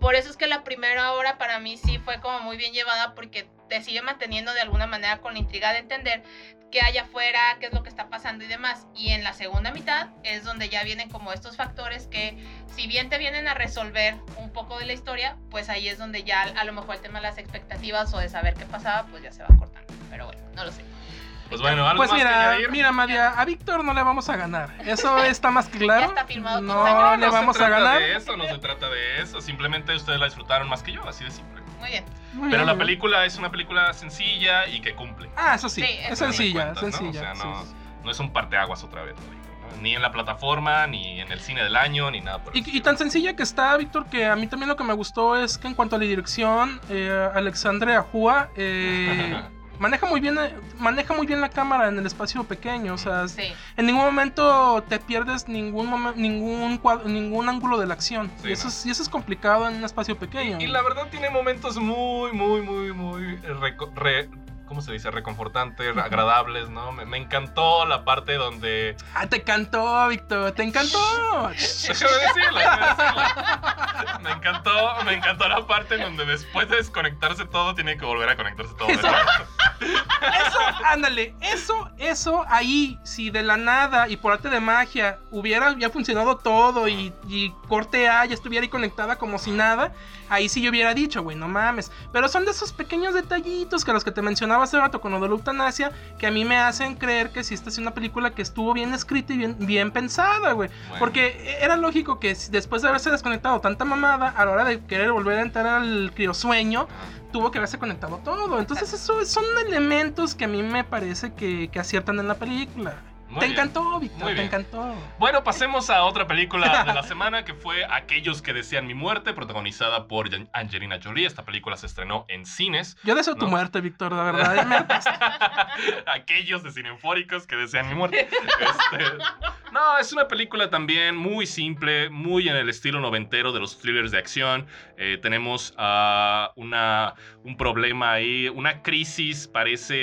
por eso es que la primera hora para mí sí fue como muy bien llevada porque te sigue manteniendo de alguna manera con la intriga de entender qué hay afuera, qué es lo que está pasando y demás. Y en la segunda mitad es donde ya vienen como estos factores que si bien te vienen a resolver un poco de la historia, pues ahí es donde ya a lo mejor el tema de las expectativas o de saber qué pasaba, pues ya se va cortando. Pero bueno, no lo sé. Pues bueno, algo Pues más mira, mira, Madia, a Víctor no le vamos a ganar. Eso está más que claro. Ya está firmado con No sangre. le no vamos se a trata ganar. de eso, no se trata de eso. Simplemente ustedes la disfrutaron más que yo, así de simple. Muy bien. Muy Pero bien, la película es una película sencilla y que cumple. Ah, eso sí, Sí, es eso a sencilla, cuentas, ¿no? sencilla. O sea, no, sí, sí. no es un parteaguas otra vez. ¿no? Ni en la plataforma, ni en el cine del año, ni nada por el Y, y tan sencilla que está, Víctor, que a mí también lo que me gustó es que en cuanto a la dirección, eh, Alexandre Ajua eh, maneja muy bien eh, maneja muy bien la cámara en el espacio pequeño. O sea, Sí. en ningún momento te pierdes ningún momen- ningún cuad- ningún ángulo de la acción. Sí, y, eso no. es, y eso es complicado en un espacio pequeño. Y la verdad tiene momentos muy, muy, muy, muy reco- re- ¿cómo se dice? Reconfortantes, agradables, ¿no? Me, me encantó la parte donde... Ah, te encantó, Víctor, te encantó. Déjame decirlo. Me encantó, me encantó la parte en donde después de desconectarse todo, tiene que volver a conectarse todo. de Eso. ándale, eso, eso ahí, si de la nada y por arte de magia hubiera ya funcionado todo y, y corte A ya estuviera ahí conectada como si nada, ahí sí yo hubiera dicho, güey, no mames. Pero son de esos pequeños detallitos que los que te mencionaba hace rato con lo de que a mí me hacen creer que sí esta es una película que estuvo bien escrita y bien, bien pensada, güey. Bueno. Porque era lógico que después de haberse desconectado tanta mamada, a la hora de querer volver a entrar al criosueño, tuvo que haberse conectado todo. Entonces, eso son elementos que a mí me parece que, que aciertan en la película. Muy te bien. encantó, Víctor, te bien. encantó. Bueno, pasemos a otra película de la semana que fue Aquellos que desean mi muerte, protagonizada por Angelina Jolie. Esta película se estrenó en cines. Yo deseo tu muerte, Víctor, la verdad. Aquellos de cineufóricos que desean mi muerte. Este, no, es una película también muy simple, muy en el estilo noventero de los thrillers de acción. Eh, tenemos ah, una, un problema ahí, una crisis, parece,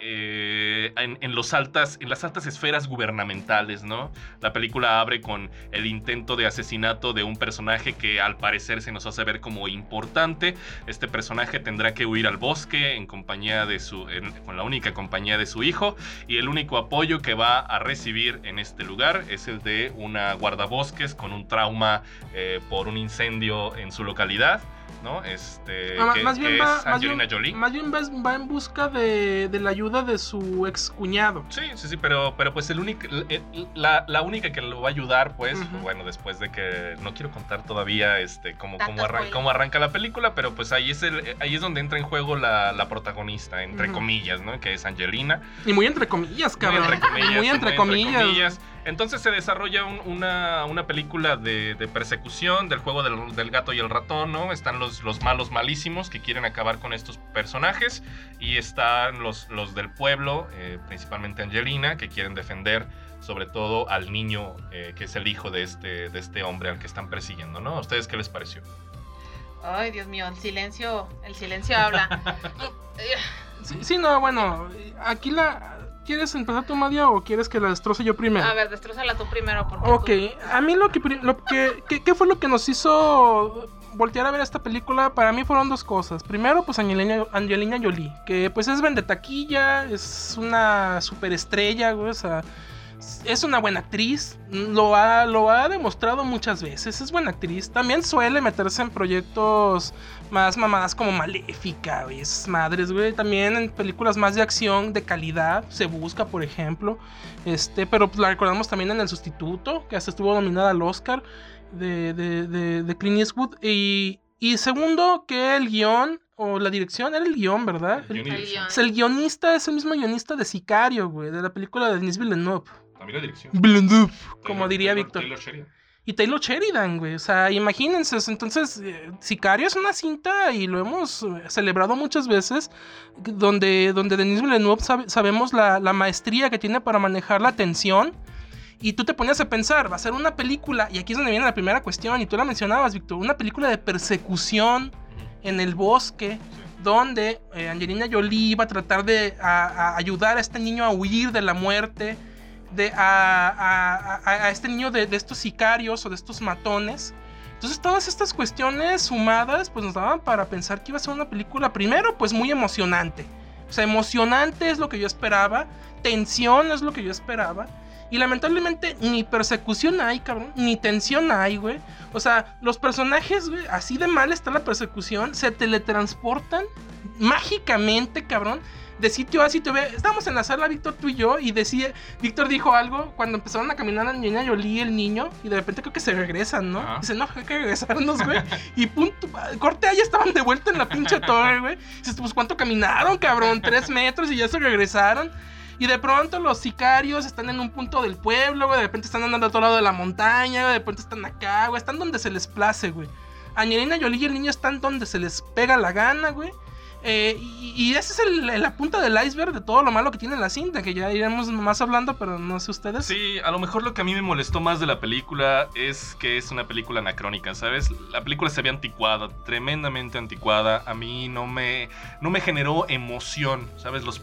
eh, en, en los altas, en las altas esferas gubernamentales, ¿no? La película abre con el intento de asesinato de un personaje que al parecer se nos hace ver como importante. Este personaje tendrá que huir al bosque en compañía de su, con la única compañía de su hijo y el único apoyo que va a recibir en este lugar es el de una guardabosques con un trauma eh, por un incendio en su localidad, ¿no? Este, Ah, que, más bien que va, es más Angelina bien, Jolie. más bien va, va en busca de, de la ayuda de su ex cuñado. Sí, sí, sí, pero, pero pues el único, la, la única que lo va a ayudar, pues, bueno, después de que no quiero contar todavía este cómo, cómo, arran- cómo arranca la película, pero pues ahí es el, ahí es donde entra en juego la, la protagonista, entre comillas, ¿no? Que es Angelina. Y muy entre comillas, cabrón. Muy entre comillas. Muy entre comillas. Entonces se desarrolla un- una, una película de, de persecución del juego del, del gato y el ratón, ¿no? Están los, los malos malísimos que quieren acabar con estos personajes y están los, los del pueblo, eh, principalmente Angelina, que quieren defender sobre todo al niño eh, que es el hijo de este, de este hombre al que están persiguiendo, ¿no? ¿A ustedes qué les pareció? Ay, Dios mío, el silencio, el silencio habla. Sí, sí, no, bueno, aquí la... ¿Quieres empezar tú, Madia, o quieres que la destroce yo primero? A ver, destrozala tú primero porque Ok, tú- a mí lo que, lo que, que- ¿qué fue lo que nos hizo voltear a ver esta película? Para mí fueron dos cosas. Primero, pues Angelina, Angelina Jolie, que pues es vende taquilla, es una superestrella, güey, o sea, es una buena actriz, lo ha, lo ha demostrado muchas veces, es buena actriz. También suele meterse en proyectos más mamadas como Maléfica, güey, esas madres, güey. También en películas más de acción, de calidad, se busca, por ejemplo. Este, pero pues, la recordamos también en El Sustituto, que hasta estuvo nominada al Oscar de, de, de, de Clint Eastwood. Y, y segundo, que el guion o la dirección era el guion, ¿verdad? El El- guion y El dirección. guion. es el guionista, es el mismo guionista de Sicario, güey, de la película de Denis Villeneuve. También la dirección. Como diría Víctor. Taylor Sheridan. Y Taylor Sheridan, güey. O sea, imagínense. Entonces, eh, Sicario es una cinta y lo hemos eh, celebrado muchas veces. Donde, donde Denis Villeneuve sabe- sabemos la, la maestría que tiene para manejar la tensión. Y tú te ponías a pensar, va a ser una película. Y aquí es donde viene la primera cuestión. Y tú la mencionabas, Víctor. Una película de persecución en el bosque. Donde eh, Angelina Jolie va a tratar de a- a ayudar a este niño a huir de la muerte de, a, este niño de, de estos sicarios o de estos matones. Entonces todas estas cuestiones sumadas pues nos daban para pensar que iba a ser una película primero pues muy emocionante. O sea, emocionante es lo que yo esperaba, tensión es lo que yo esperaba. Y lamentablemente ni persecución hay, cabrón, ni tensión hay, güey. O sea, los personajes, güey, así de mal está la persecución, se teletransportan mágicamente, cabrón, de sitio a sitio. Ve, Estábamos en la sala, Víctor, tú y yo, y decía, Víctor dijo algo cuando empezaron a caminar Angelina Jolie y el niño, y de repente creo que se regresan, ¿no? Ajá. Dice, no, hay que regresarnos, güey. y punto, corte, ahí estaban de vuelta en la pinche torre, güey. Dices, pues, ¿cuánto caminaron, cabrón? Tres metros y ya se regresaron. Y de pronto los sicarios están en un punto del pueblo, güey. De repente están andando a otro lado de la montaña, güey. De repente están acá, güey. Están donde se les place, güey. Angelina Jolie y el niño están donde se les pega la gana, güey. Eh, y, y ese es la punta del iceberg de todo lo malo que tiene la cinta, que ya iremos más hablando, pero no sé ustedes. Sí, a lo mejor lo que a mí me molestó más de la película es que es una película anacrónica, ¿sabes? La película se ve anticuada, tremendamente anticuada. A mí no me, no me generó emoción, ¿sabes? Los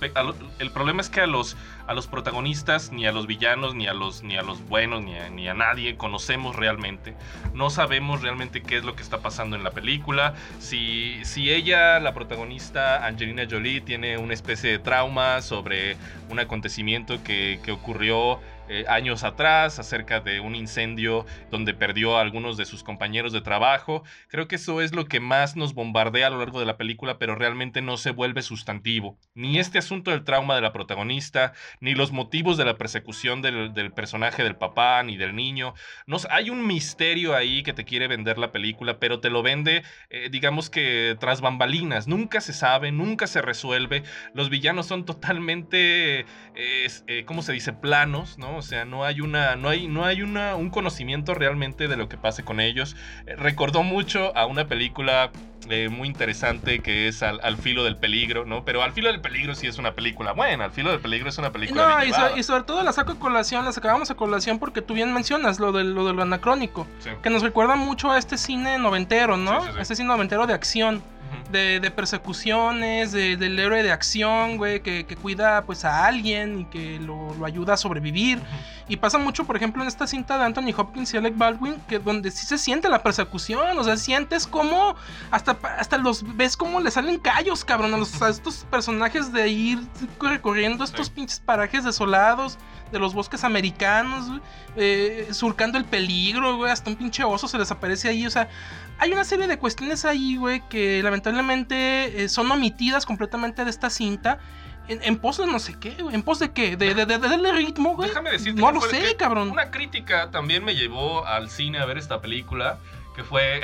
el problema es que a los, a los protagonistas, ni a los villanos, ni a los, ni a los buenos, ni a, ni a nadie conocemos realmente. No sabemos realmente qué es lo que está pasando en la película. Si, si ella, la protagonista Angelina Jolie, tiene una especie de trauma sobre un acontecimiento que, que ocurrió eh, años atrás acerca de un incendio donde perdió a algunos de sus compañeros de trabajo. Creo que eso es lo que más nos bombardea a lo largo de la película, pero realmente no se vuelve sustantivo. Ni este asunto del trauma de la protagonista, ni los motivos de la persecución del, del personaje del papá, ni del niño. No, hay un misterio ahí que te quiere vender la película, pero te lo vende, eh, digamos que tras bambalinas. Nunca se sabe, nunca se resuelve. Los villanos son totalmente, eh, ¿cómo se dice? Planos, ¿no? O sea, no hay una, no hay, no hay una, un conocimiento realmente de lo que pase con ellos. Eh, recordó mucho a una película eh, muy interesante que es al, filo del peligro, ¿no? Pero al filo del peligro sí es una película buena, al filo del peligro es una película No, y, sobre todo la saco a colación, la sacábamos a colación porque tú bien mencionas lo de lo, de lo anacrónico, que nos recuerda mucho a este cine noventero, ¿no? este cine noventero de acción de, persecuciones, del héroe de acción, güey, que, cuida pues a alguien y que lo, ayuda a sobrevivir. Y pasa mucho, por ejemplo, en esta cinta de Anthony Hopkins y Alec Baldwin, que donde sí se siente la persecución, o sea, sientes como hasta, hasta los ves como le salen callos, cabrón, a, los, estos personajes de ir recorriendo estos pinches parajes desolados de los bosques americanos, eh, surcando el peligro, güey, hasta un pinche oso se les aparece ahí, o sea, hay una serie de cuestiones ahí, güey, que lamentablemente eh, son omitidas completamente de esta cinta. En, pos de no sé qué, güey. ¿En pos de qué? ¿De, de, de, darle ritmo, güey? Déjame decirte. No lo sé, cabrón. Una crítica también me llevó al cine a ver esta película que fue.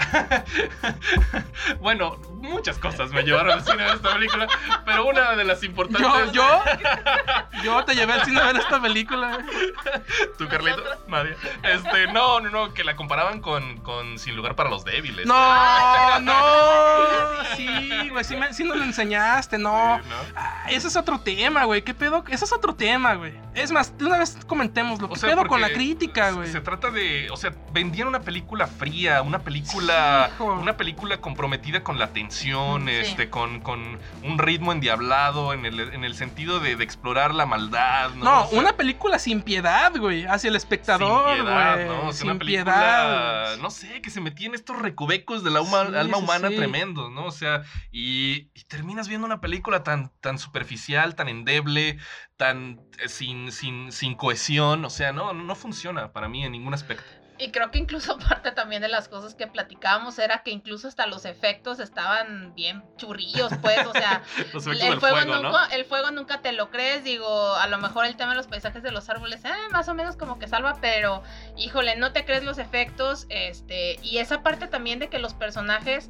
bueno, muchas cosas me llevaron al cine a ver esta película, pero una de las importantes. ¿Yo? ¿Yo? Yo te llevé al cine a ver esta película. ¿Tú, Carlito? Nadie. Este, no, no, no, que la comparaban con, con Sin Lugar para los Débiles. No, no. Sí, güey, sí, sí nos lo enseñaste, no. Ah, ese es otro tema, güey. ¿Qué pedo? Ese es otro tema, güey. Es más, de una vez comentemos lo que pedo con la crítica, güey. Se trata de. O sea, vendían una película fría, una película. una película comprometida con la tensión, este, con, con, un ritmo endiablado, en el, en el sentido de, explorar la maldad, ¿no? No, una película sin piedad, güey, hacia el espectador, sin piedad, ¿no? sin una película, piedad. no sé, que se metía en estos recovecos del alma humana tremendos, ¿no? O sea, y, y, terminas viendo una película tan, tan superficial, tan endeble, tan eh, sin, sin, sin cohesión, o sea, no, no funciona para mí en ningún aspecto. Y creo que incluso parte también de las cosas que platicábamos era que incluso hasta los efectos estaban bien churrillos, pues, o sea, el, fuego, nunca, el fuego nunca te lo crees, digo, a lo mejor el tema de los paisajes de los árboles, eh, más o menos como que salva, pero híjole, no te crees los efectos, este, y esa parte también de que los personajes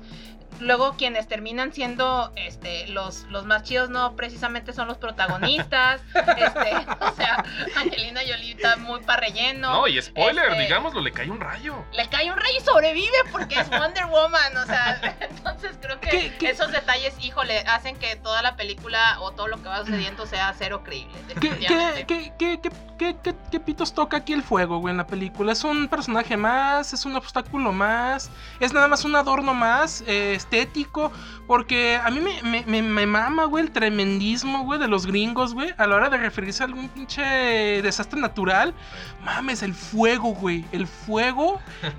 luego quienes terminan siendo este los, los más chidos no precisamente son los protagonistas. este, o sea, Angelina Jolie está muy para relleno. No, y spoiler, este, digámoslo, le cae un rayo. Le cae un rayo y sobrevive porque es Wonder Woman. O sea, entonces creo que esos detalles, híjole, hacen que toda la película o todo lo que va sucediendo sea cero creíble. ¿Qué, qué, qué, qué, pitos toca aquí el fuego, güey, en la película? Es un personaje más, es un obstáculo más, es nada más un adorno más. Eh, estético. Porque a mí me, me, me, mama, güey, el tremendismo, güey, de los gringos, güey. A la hora de referirse a algún pinche desastre natural. Mames, el fuego, güey. El fuego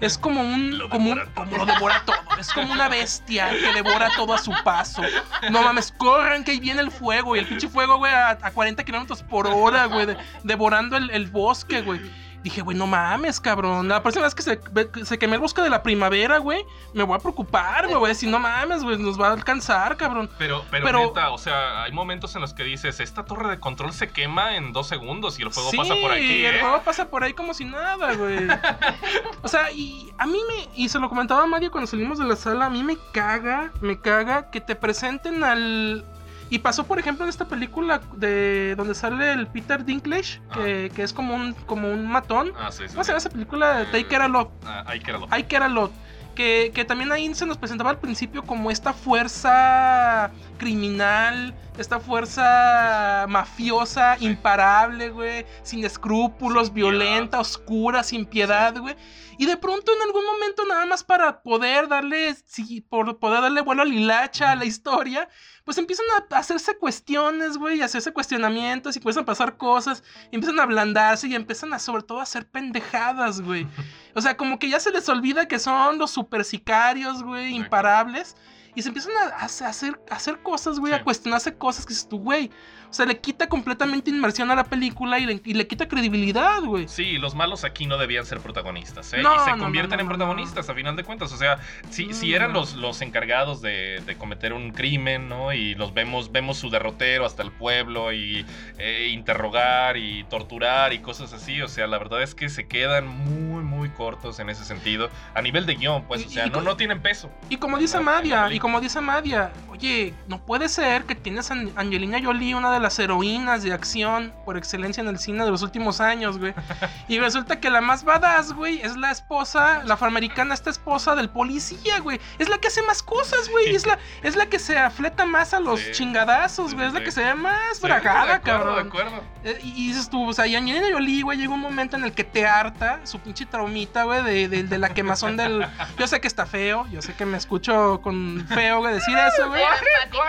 es como un. como, como lo devora todo. Es como una bestia que devora todo a su paso. No mames, corran que ahí viene el fuego. Y el pinche fuego, güey, a, 40 kilómetros por hora, güey. devorando el, el bosque, güey. Dije, güey, no mames, cabrón. La próxima vez que se, se queme el bosque de la primavera, güey, me voy a preocupar, güey. Voy a decir, no mames, güey, nos va a alcanzar, cabrón. Pero, pero, neta, o sea, hay momentos en los que dices, esta torre de control se quema en dos segundos y el fuego pasa por aquí. el ¿eh? fuego pasa por ahí como si nada, güey. o sea, y a mí me. Y se lo comentaba a Mario cuando salimos de la sala, a mí me caga, me caga que te presenten al y pasó, por ejemplo, en esta película de donde sale el Peter Dinklage, que, que, es como un, como un matón. Ah, sí, sí. ¿Cómo se llama esa película? de Take Care a Lot. Ah, I Care a Lot. I Care a Lot. Que, que, también ahí se nos presentaba al principio como esta fuerza criminal, esta fuerza mafiosa, imparable, güey, sin escrúpulos, violenta, oscura, sin piedad, güey. Y de pronto en algún momento nada más para poder darle, sí, por poder darle vuelo a lilacha a la historia, pues empiezan a hacerse cuestiones, güey, a hacerse cuestionamientos y empiezan a pasar cosas, y empiezan a ablandarse y empiezan a sobre todo a hacer pendejadas, güey. O sea, como que ya se les olvida que son los super sicarios, güey, imparables. Y se empiezan a, a hacer, a hacer cosas, güey, Sí. a cuestionarse cosas que dices tú, güey. O sea, le quita completamente inmersión a la película y le, y le quita credibilidad, güey. Sí, los malos aquí no debían ser protagonistas, ¿eh? No, y se no, convierten no, en protagonistas a final de cuentas. O sea, si, si eran los, los encargados de, de cometer un crimen, ¿no? Y los vemos, vemos su derrotero hasta el pueblo y eh, interrogar y torturar y cosas así. O sea, la verdad es que se quedan muy, muy cortos en ese sentido. A nivel de guion, pues, o Y- sea, y no, no tienen peso. Y como dice Madia, y como dice Madia, oye, no puede ser que tienes a An- Angelina Jolie, una de las heroínas de acción por excelencia en el cine de los últimos años, güey. Y resulta que la más badass, güey, es la esposa, la afroamericana, esta esposa del policía, güey. Es la que hace más cosas, güey. Es la, es la que se afleta más a los Sí. chingadazos, güey. Es la Sí. que se ve más Sí, de bragada, acuerdo, cabrón. De acuerdo. Eh, Y, y dices tú, o sea, y Angelina Jolie, güey, llega un momento en el que te harta su pinche traumita, güey, de, de, de la quemazón del... Yo sé que está feo, yo sé que me escucho con feo, güey, decir eso, güey.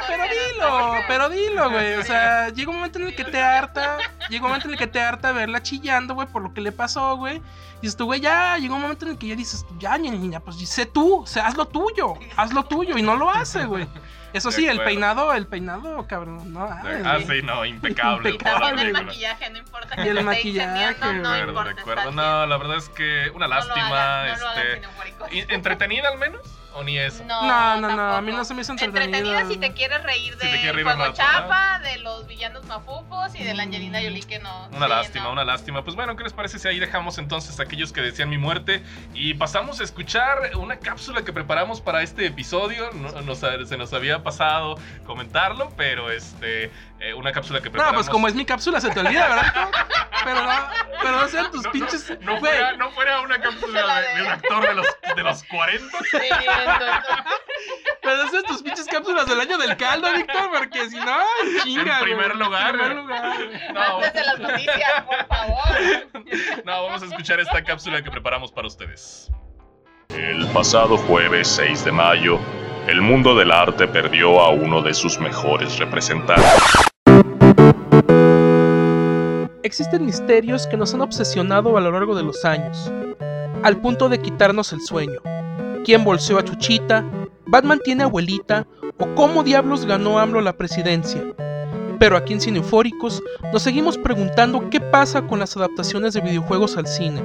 Pero dilo, pero dilo, güey. O sea, llega un momento en el que te harta, llega un momento en el que te harta verla chillando, güey, por lo que le pasó, güey. Y dices tú, güey, ya, llega un momento en el que ya dices, ya, niña, pues sé tú, o sea, haz lo tuyo, haz lo tuyo, y no lo hace, güey. Eso sí, el peinado, el peinado, cabrón, no. ay, Ah, sí, no, impecable. Impecable, el maquillaje, no importa Y que el maquillaje, no De importa. de acuerdo. está No, la verdad es que una No lo lástima. hagan, no lo hagan, este, cineufóricos. ¿y- ¿Entretenida al menos? ¿O ni eso? No, no, no, a mí no se me hizo entretenida. Entretenida si te quieres reír Si de Juego rato, Chapa, de los villanos mafufos y de la Angelina Jolie que no. Una sí, lástima, no. una lástima. Pues bueno, ¿qué les parece si ahí dejamos entonces a aquellos que decían mi muerte y pasamos a escuchar una cápsula que preparamos para este episodio? No- nos- se nos había pasado comentarlo, pero este, eh, una cápsula que No, preparamos. pues como es mi cápsula se te olvida, ¿verdad? Pero no, pero no sean tus No, no, pinches. No, güey, fuera, no fuera una cápsula de, de un actor de los, de los 40. Sí, entonces, pero no sean tus pinches cápsulas del año del caldo, Víctor, porque si no, chinga. En primer lugar, En primer lugar. No, Antes de las noticias, por favor. no, vamos a escuchar esta cápsula que preparamos para ustedes. El pasado jueves 6 de mayo, el mundo del arte perdió a uno de sus mejores representantes. Existen misterios que nos han obsesionado a lo largo de los años, al punto de quitarnos el sueño. ¿Quién bolseó a Chuchita? ¿Batman tiene abuelita? ¿O cómo diablos ganó AMLO la presidencia? Pero aquí en Cine Eufóricos nos seguimos preguntando qué pasa con las adaptaciones de videojuegos al cine.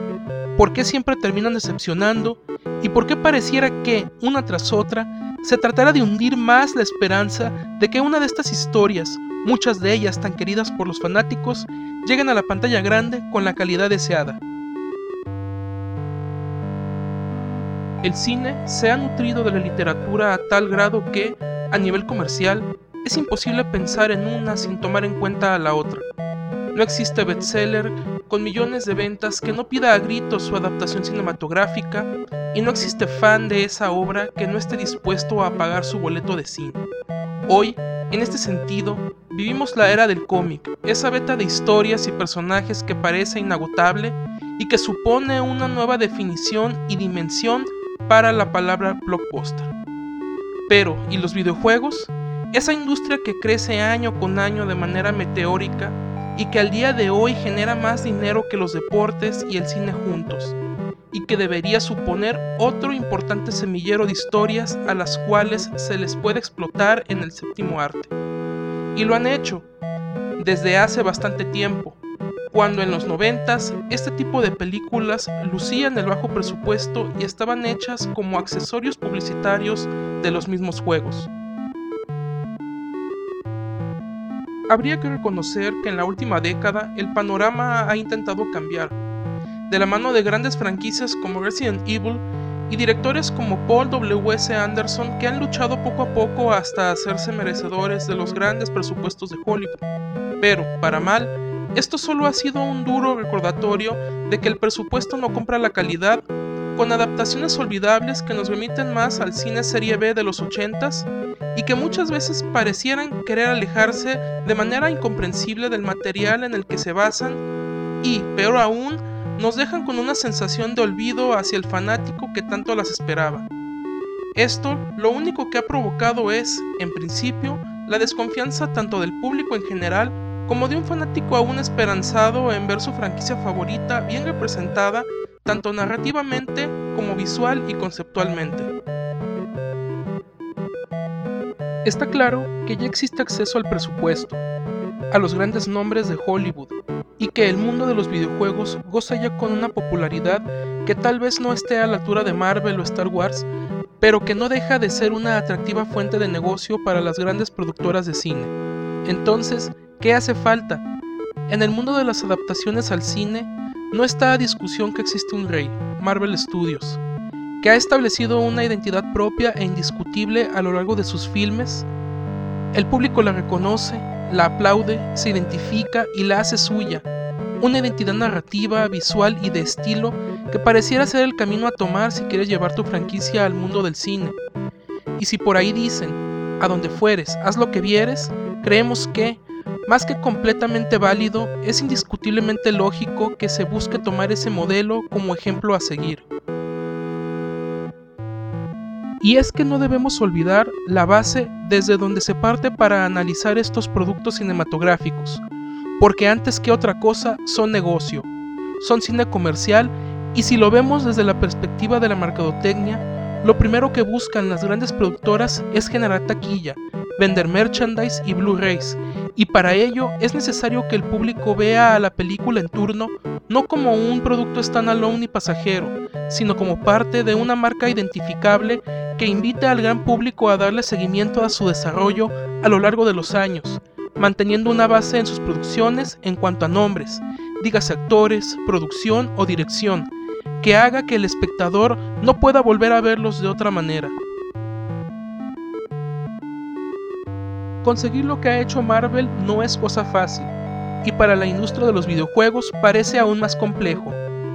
¿Por qué siempre terminan decepcionando? ¿Y por qué pareciera que, una tras otra, se tratará de hundir más la esperanza de que una de estas historias, muchas de ellas tan queridas por los fanáticos, lleguen a la pantalla grande con la calidad deseada. El cine se ha nutrido de la literatura a tal grado que, a nivel comercial, es imposible pensar en una sin tomar en cuenta a la otra. No existe bestseller con millones de ventas que no pida a gritos su adaptación cinematográfica y no existe fan de esa obra que no esté dispuesto a pagar su boleto de cine. Hoy, en este sentido, vivimos la era del cómic, esa beta de historias y personajes que parece inagotable y que supone una nueva definición y dimensión para la palabra blockbuster. Pero, ¿y los videojuegos? Esa industria que crece año con año de manera meteórica y que al día de hoy genera más dinero que los deportes y el cine juntos, y que debería suponer otro importante semillero de historias a las cuales se les puede explotar en el séptimo arte. Y lo han hecho desde hace bastante tiempo, cuando en los noventas este tipo de películas lucían el bajo presupuesto y estaban hechas como accesorios publicitarios de los mismos juegos. Habría que reconocer que en la última década el panorama ha intentado cambiar, de la mano de grandes franquicias como Resident Evil y directores como Paul W.S. Anderson que han luchado poco a poco hasta hacerse merecedores de los grandes presupuestos de Hollywood. Pero, para mal, esto solo ha sido un duro recordatorio de que el presupuesto no compra la calidad, con adaptaciones olvidables que nos remiten más al cine serie B de los 80s y que muchas veces parecieran querer alejarse de manera incomprensible del material en el que se basan y, peor aún, nos dejan con una sensación de olvido hacia el fanático que tanto las esperaba. Esto lo único que ha provocado es, en principio, la desconfianza tanto del público en general como de un fanático aún esperanzado en ver su franquicia favorita bien representada tanto narrativamente como visual y conceptualmente. Está claro que ya existe acceso al presupuesto, a los grandes nombres de Hollywood, y que el mundo de los videojuegos goza ya con una popularidad que tal vez no esté a la altura de Marvel o Star Wars, pero que no deja de ser una atractiva fuente de negocio para las grandes productoras de cine. Entonces, ¿qué hace falta? En el mundo de las adaptaciones al cine, no está a discusión que existe un rey, Marvel Studios, que ha establecido una identidad propia e indiscutible a lo largo de sus filmes. El público la reconoce, la aplaude, se identifica y la hace suya, una identidad narrativa, visual y de estilo que pareciera ser el camino a tomar si quieres llevar tu franquicia al mundo del cine. Y si por ahí dicen, a donde fueres, haz lo que vieres, creemos que, más que completamente válido, es indiscutiblemente lógico que se busque tomar ese modelo como ejemplo a seguir. Y es que no debemos olvidar la base desde donde se parte para analizar estos productos cinematográficos, porque antes que otra cosa son negocio, son cine comercial y si lo vemos desde la perspectiva de la mercadotecnia, lo primero que buscan las grandes productoras es generar taquilla, vender merchandise y Blu-rays, y para ello es necesario que el público vea a la película en turno no como un producto standalone y pasajero, sino como parte de una marca identificable que invite al gran público a darle seguimiento a su desarrollo a lo largo de los años, manteniendo una base en sus producciones en cuanto a nombres, dígase actores, producción o dirección, que haga que el espectador no pueda volver a verlos de otra manera. Conseguir lo que ha hecho Marvel no es cosa fácil, y para la industria de los videojuegos parece aún más complejo.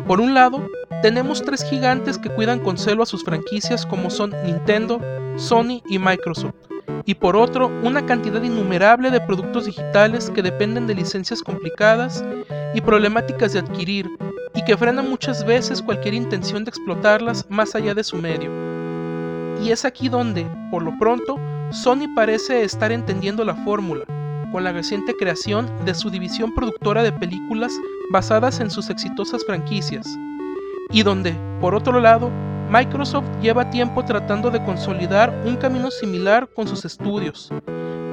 Por un lado, tenemos tres gigantes que cuidan con celo a sus franquicias como son Nintendo, Sony y Microsoft, y por otro, una cantidad innumerable de productos digitales que dependen de licencias complicadas y problemáticas de adquirir, y que frenan muchas veces cualquier intención de explotarlas más allá de su medio. Y es aquí donde, por lo pronto, Sony parece estar entendiendo la fórmula, con la reciente creación de su división productora de películas basadas en sus exitosas franquicias, y donde, por otro lado, Microsoft lleva tiempo tratando de consolidar un camino similar con sus estudios.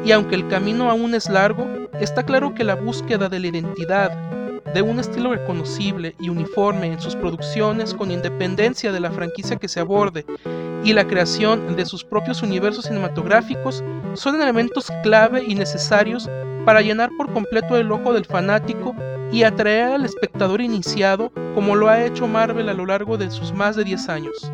Y aunque el camino aún es largo, está claro que la búsqueda de la identidad, de un estilo reconocible y uniforme en sus producciones con independencia de la franquicia que se aborde y la creación de sus propios universos cinematográficos son elementos clave y necesarios para llenar por completo el ojo del fanático y atraer al espectador iniciado como lo ha hecho Marvel a lo largo de sus más de 10 años.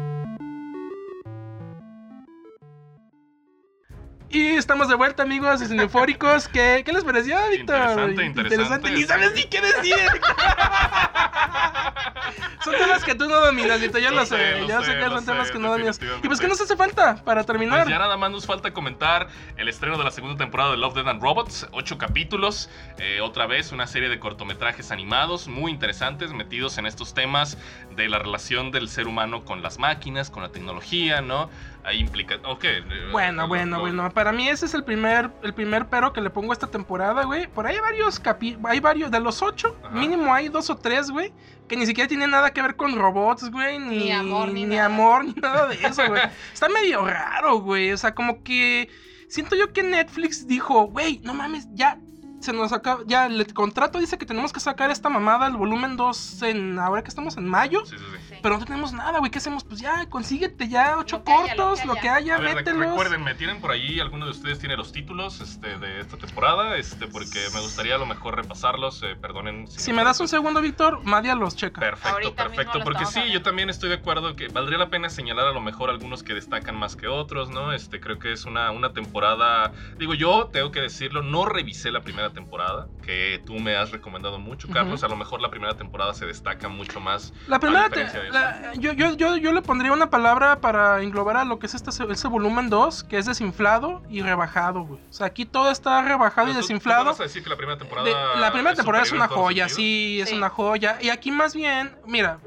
Y estamos de vuelta, amigos Cinefóricos. ¿Qué, ¿Qué les pareció, Víctor? Interesante, interesante. Ni sabes ni qué decir. son temas que tú no dominas, Víctor. Yo Lo lo sé. sé, Yo sé que son temas sé, que no dominas. Y pues. ¿qué nos hace falta para terminar? Pues ya nada más nos falta comentar el estreno de la segunda temporada de Love, Dead and Robots, ocho capítulos, eh, otra vez una serie de cortometrajes animados muy interesantes metidos en estos temas de la relación del ser humano con las máquinas, con la tecnología, ¿no? Ahí implica... Ok. eh, Bueno, bueno, lo- bueno. Para mí ese es el primer, el primer pero que le pongo a esta temporada, güey. Por ahí hay varios capi hay varios, de los ocho, Ajá. mínimo hay dos o tres, güey, que ni siquiera tienen nada que ver con robots, güey, ni, Ni amor, ni ni nada. amor, ni nada de eso, güey. Está medio raro, güey. O sea, como que siento yo que Netflix dijo, güey, no mames, ya se nos acaba, ya el contrato dice que tenemos que sacar esta mamada, el volumen 2 en, ahora que estamos en mayo. Sí, sí, sí. Pero no tenemos nada, güey. ¿Qué hacemos? Pues ya, consíguete ya ocho Lo haya, lo cortos, lo que haya, ver, rec- mételos. recuérdenme, ¿tienen por ahí alguno de ustedes tiene los títulos este, de esta temporada? Este, porque me gustaría a lo mejor repasarlos, eh, perdonen. Si no me das un segundo, Víctor, Madia los checa. Perfecto, Ahorita perfecto. lo Porque sí, yo también estoy de acuerdo que valdría la pena señalar a lo mejor algunos que destacan más que otros, ¿no? Este, creo que es una, una temporada. Digo, yo tengo que decirlo, no revisé la primera temporada, que tú me has recomendado mucho, Carlos. A lo mejor la primera temporada se destaca mucho más. La primera, te- la- yo, yo, yo, yo le pondría una palabra para englobar a lo que es este, ese volumen 2, que es desinflado y rebajado, güey. O sea, aquí todo está rebajado y Pero tú- desinflado. vas a decir que la primera temporada. De- la primera temporada es una joya, sí, es Sí. una joya. Y aquí más bien, mira,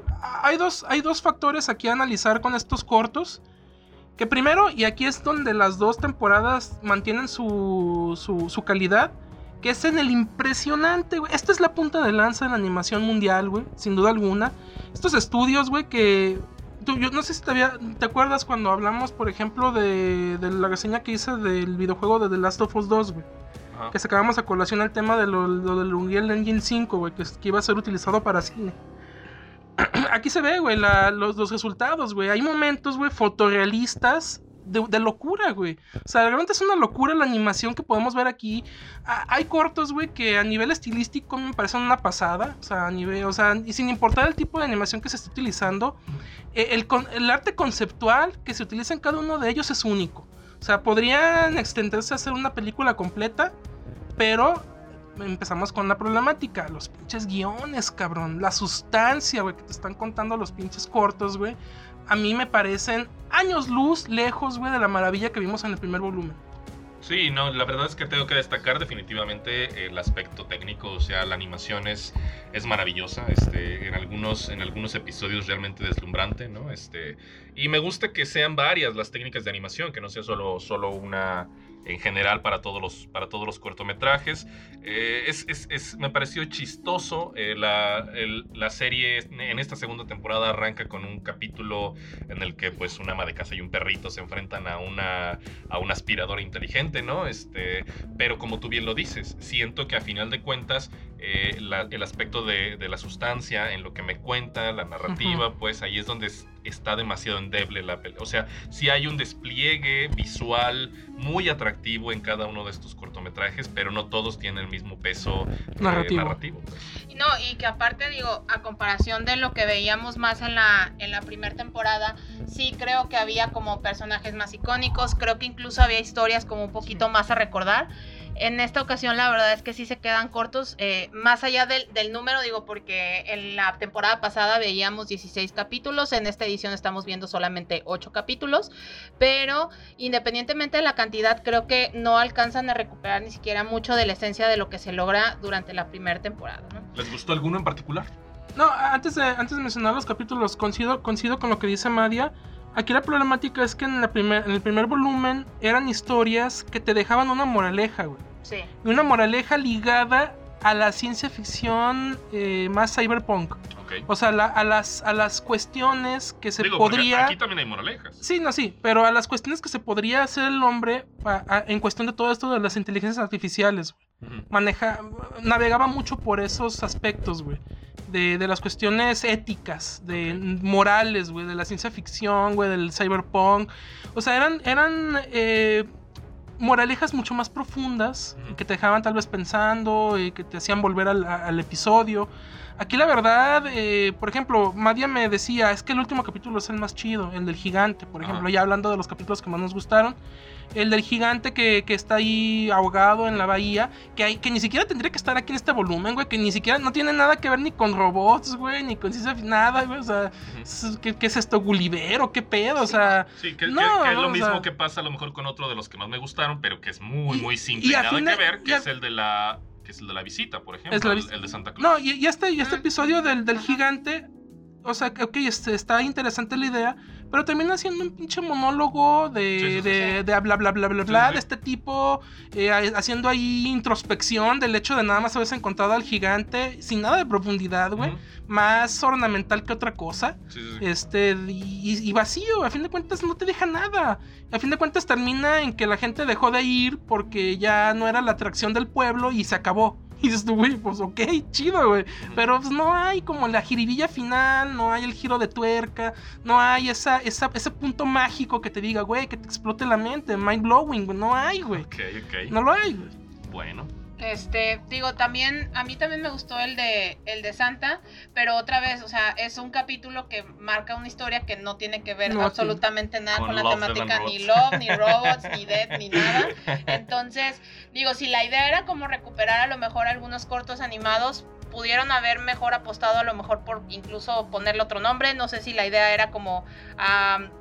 hay dos, hay dos factores aquí a analizar con estos cortos. Que primero, y aquí es donde las dos temporadas mantienen su, su, su calidad, que es en el impresionante, güey. Esta es la punta de lanza en la animación mundial, güey, sin duda alguna. Estos estudios, güey, que tú, yo no sé si te, había- te acuerdas cuando hablamos, por ejemplo, de, de la reseña que hice del videojuego de The Last of Us 2, güey. Ajá. Que sacábamos a colación el tema de lo, lo del Unreal Engine 5, güey, que, iba a ser utilizado para cine. Aquí se ve, güey, los resultados, güey. Hay momentos, güey, fotorrealistas de, locura, güey. O sea, realmente es una locura la animación que podemos ver aquí. Ah, hay cortos, güey, que a nivel estilístico me parecen una pasada. O sea, a nivel, o sea, y sin importar el tipo de animación que se esté utilizando, eh, el, el arte conceptual que se utiliza en cada uno de ellos es único. O sea, podrían extenderse a hacer una película completa, pero empezamos con la problemática. Los pinches guiones, cabrón. La sustancia, güey, que te están contando los pinches cortos, güey. A mí me parecen años luz lejos, güey, de la maravilla que vimos en el primer volumen. Sí, no, la verdad es que tengo que destacar definitivamente el aspecto técnico, o sea, la animación es, es maravillosa, este, en algunos, en algunos episodios realmente deslumbrante, ¿no? Este, y me gusta que sean varias las técnicas de animación, que no sea solo, solo una en general para todos los, para todos los cortometrajes. Eh, es, es- es- me pareció chistoso, eh, la, el- la serie en esta segunda temporada arranca con un capítulo en el que pues una ama de casa y un perrito se enfrentan a una a una aspiradora inteligente, ¿no? Este, pero como tú bien lo dices, siento que a final de cuentas eh, la- el aspecto de, de la sustancia en lo que me cuenta, la narrativa, pues ahí es donde está demasiado endeble la película. O sea, sí hay un despliegue visual muy atractivo en cada uno de estos cortometrajes, pero no todos tienen el mismo peso eh, Narrativo. pues. No, y que aparte digo, a comparación de lo que veíamos más en la, en la primera temporada, sí creo que había como personajes más icónicos, creo que incluso había historias como un poquito más a recordar. En esta ocasión la verdad es que sí se quedan cortos, eh, más allá del, del número, digo, porque en la temporada pasada veíamos 16 capítulos, en esta edición estamos viendo solamente 8 capítulos, pero independientemente de la cantidad, creo que no alcanzan a recuperar ni siquiera mucho de la esencia de lo que se logra durante la primera temporada, ¿no? ¿Les gustó alguno en particular? No, antes de, antes de mencionar los capítulos, coincido, coincido con lo que dice Madia. Aquí la problemática es que en, la primer, en el primer volumen eran historias que te dejaban una moraleja, güey. Sí. Y una moraleja ligada a la ciencia ficción eh, más cyberpunk. Ok. O sea, la- a, las, a las cuestiones que se Digo, podría... aquí también hay moralejas. Sí, no, sí, pero a las cuestiones que se podría hacer el hombre a- a- en cuestión de todo esto de las inteligencias artificiales. güey. Maneja, navegaba mucho por esos aspectos, güey. De, de las cuestiones éticas, de morales, güey, de la ciencia ficción, güey, del cyberpunk. O sea, eran, eran eh, moralejas mucho más profundas que te dejaban tal vez pensando y que te hacían volver al, episodio. Aquí la verdad, eh, por ejemplo, Madia me decía, es que el último capítulo es el más chido, el del gigante, por ejemplo, ya hablando de los capítulos que más nos gustaron. El del gigante que, que está ahí ahogado en la bahía, que, hay, que ni siquiera tendría que estar aquí en este volumen, güey, que ni siquiera no tiene nada que ver ni con robots, güey, ni con ciencia, nada, güey, o sea, ¿qué, qué es esto, Gulliver o qué pedo? O sea, Sí, que, No, que es lo mismo sea- que pasa a lo mejor con otro de los que más me gustaron, pero que es muy, Y- muy simple. y nada fin que de- ver, que y a- es el de la que es el de la visita, por ejemplo, Es la el, vis- el de Santa Claus. No, y, y este, y este Mm. episodio del, del gigante, o sea, ok, este, está interesante la idea, pero termina siendo un pinche monólogo de, Sí, sí, sí, de, de bla, bla, bla, bla, bla, de este tipo, eh, haciendo ahí introspección del hecho de nada más haberse encontrado al gigante sin nada de profundidad, güey, más ornamental que otra cosa. Este, y, y vacío, a fin de cuentas no te deja nada. A fin de cuentas termina en que la gente dejó de ir porque ya no era la atracción del pueblo y se acabó. Y dices tú, güey, pues ok, chido, güey. Pero pues no hay como la jiribilla final, no hay el giro de tuerca, no hay esa, esa, ese punto mágico que te diga, güey, que te explote la mente, mind blowing, güey. No hay, güey. Ok, ok. No lo hay, güey. Bueno. Este, digo, también, a mí también me gustó el de, el de Santa, pero otra vez, o sea, es un capítulo que marca una historia que no tiene que ver No absolutamente nada Con con, la temática, ni love, ni robots, ni death, ni nada. Entonces, digo, si la idea era como recuperar a lo mejor algunos cortos animados, pudieron haber mejor apostado a lo mejor por incluso ponerle otro nombre. No sé si la idea era como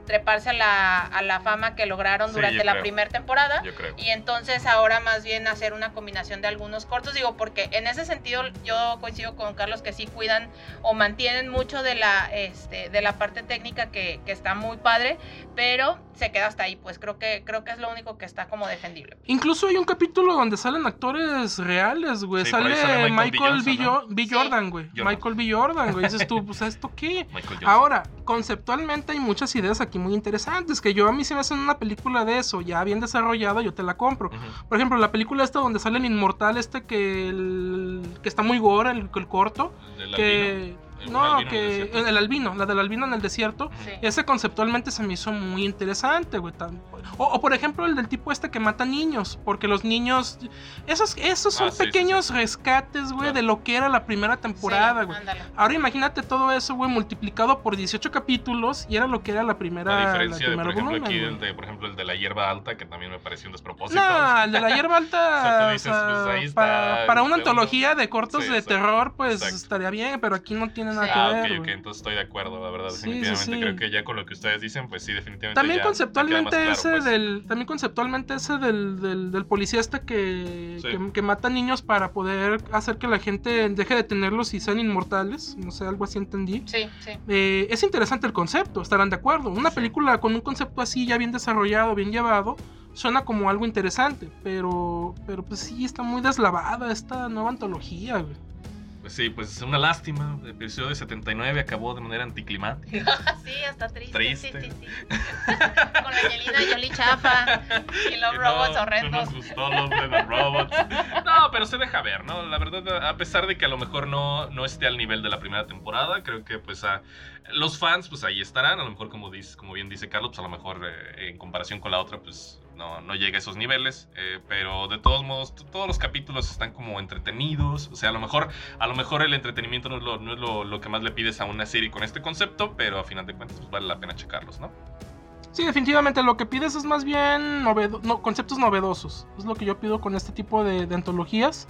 treparse a la, a la fama que lograron Sí, durante la primera temporada. Yo creo. Y entonces ahora más bien hacer una combinación de algunos cortos, digo, porque en ese sentido yo coincido con Carlos que sí cuidan o mantienen mucho de la, este, de la parte técnica que, que está muy padre, pero se queda hasta ahí, pues creo que creo que es lo único que está como defendible. Incluso hay un capítulo donde salen actores reales, güey. Sí, sale, sale Michael Michael, B. B. Johnson, Jo- B. Jordan, güey. Michael B. Jordan, güey. Dices tú, pues, ¿esto qué? Ahora, conceptualmente hay muchas ideas aquí muy interesantes que yo a mí si me hacen una película de eso ya bien desarrollada, yo te la compro. Por ejemplo, la película esta donde sale el inmortal este que el, que está muy gore, el, el corto, que albino. No, el que el albino, la del albino en el desierto. Sí. Ese conceptualmente se me hizo muy interesante, güey. O, o, por ejemplo el del tipo este que mata niños, porque los niños... Esos, esos son Ah, sí, sí, pequeños rescates, güey, Claro. de lo que era la primera temporada, güey. Ahora imagínate todo eso, güey, multiplicado por 18 capítulos y era lo que era la primera... La diferencia de, primera por ejemplo, volumen, aquí, el de, por ejemplo, el de la hierba alta, que también me pareció un despropósito. No, el de la hierba O alta. sea, tú o dices, sea, pues, ahí está para, para una antología de cortos Sí, de exacto, terror, pues exacto. estaría bien, pero aquí no tiene nada Sí. que Ah, ver. ok, ok, entonces estoy de acuerdo, la verdad, Sí, sí, definitivamente. sí. Creo que ya con lo que ustedes dicen, pues sí, definitivamente. También ya- ya queda más conceptualmente claro, ese pues. del también conceptualmente ese del, del, del policía este que, Sí. que, que mata niños para poder hacer que la gente deje de tenerlos y sean inmortales, no sé, algo así entendí. Sí, sí. Eh, es interesante el concepto, estarán de acuerdo. Una Sí. película con un concepto así ya bien desarrollado, bien llevado, suena como algo interesante, pero pero pues sí está muy deslavada esta nueva antología, güey. Pues sí, pues es una lástima. El episodio de 79 acabó de manera anticlimática. sí, está triste. Triste. Sí, sí, sí. Con la Angelina Jolie chafa y los Que robots no, horrendos. No nos gustó los de los robots. No, pero se deja ver, ¿no? La verdad, a pesar de que a lo mejor no, no esté al nivel de la primera temporada, creo que pues a los fans pues ahí estarán. A lo mejor como, dice, como bien dice Carlos, pues a lo mejor eh, en comparación con la otra pues no, no llega a esos niveles. eh, pero de todos modos, todos los capítulos están como entretenidos. O sea, a lo mejor, a lo mejor el entretenimiento no es, lo, no es lo, que más le pides a una serie con este concepto, pero a final de cuentas pues vale la pena checarlos, ¿no? Sí, definitivamente lo que pides es más bien conceptos novedosos. Es lo que yo pido con este tipo de, de antologías.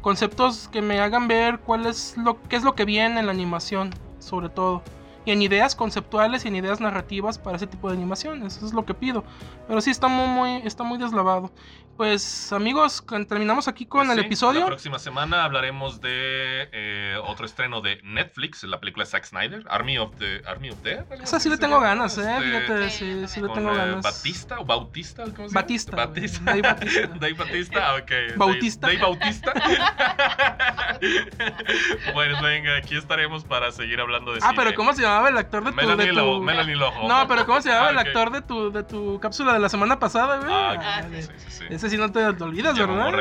Conceptos que me hagan ver cuál es lo, qué es lo que viene en la animación, sobre todo. Y en ideas conceptuales y en ideas narrativas para ese tipo de animaciones. Eso es lo que pido. Pero sí está muy, muy, está muy deslavado. Pues amigos, terminamos aquí con Pues el sí, episodio. La próxima semana hablaremos de eh, otro estreno de Netflix, la película de Zack Snyder, Army of the Army of the. algo Esa sí le tengo ganas, eh. este, Fíjate, Sí, sí, le tengo eh, ganas. Batista o Bautista, ¿cómo se llama? Batista. Batista. Dave Batista. Dave Batista, ok. Bautista. Dave, Dave Bautista. bueno, venga, aquí estaremos para seguir hablando de Ah, cine. pero ¿cómo se llamaba el actor de tu... Melanie, de Lo-. Melanie Lojo. No, pero ¿cómo se llamaba Ah, el actor de tu, de tu cápsula de la semana pasada, güey? Ah, Ah, sí, sí, sí. Ese sí no te, te olvidas, ¿verdad?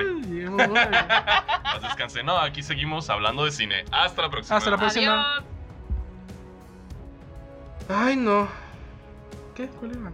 Paz descanse. No, aquí seguimos hablando de cine. Hasta la próxima. Hasta la próxima. Adiós. Ay, no. ¿Qué? ¿Cuál era?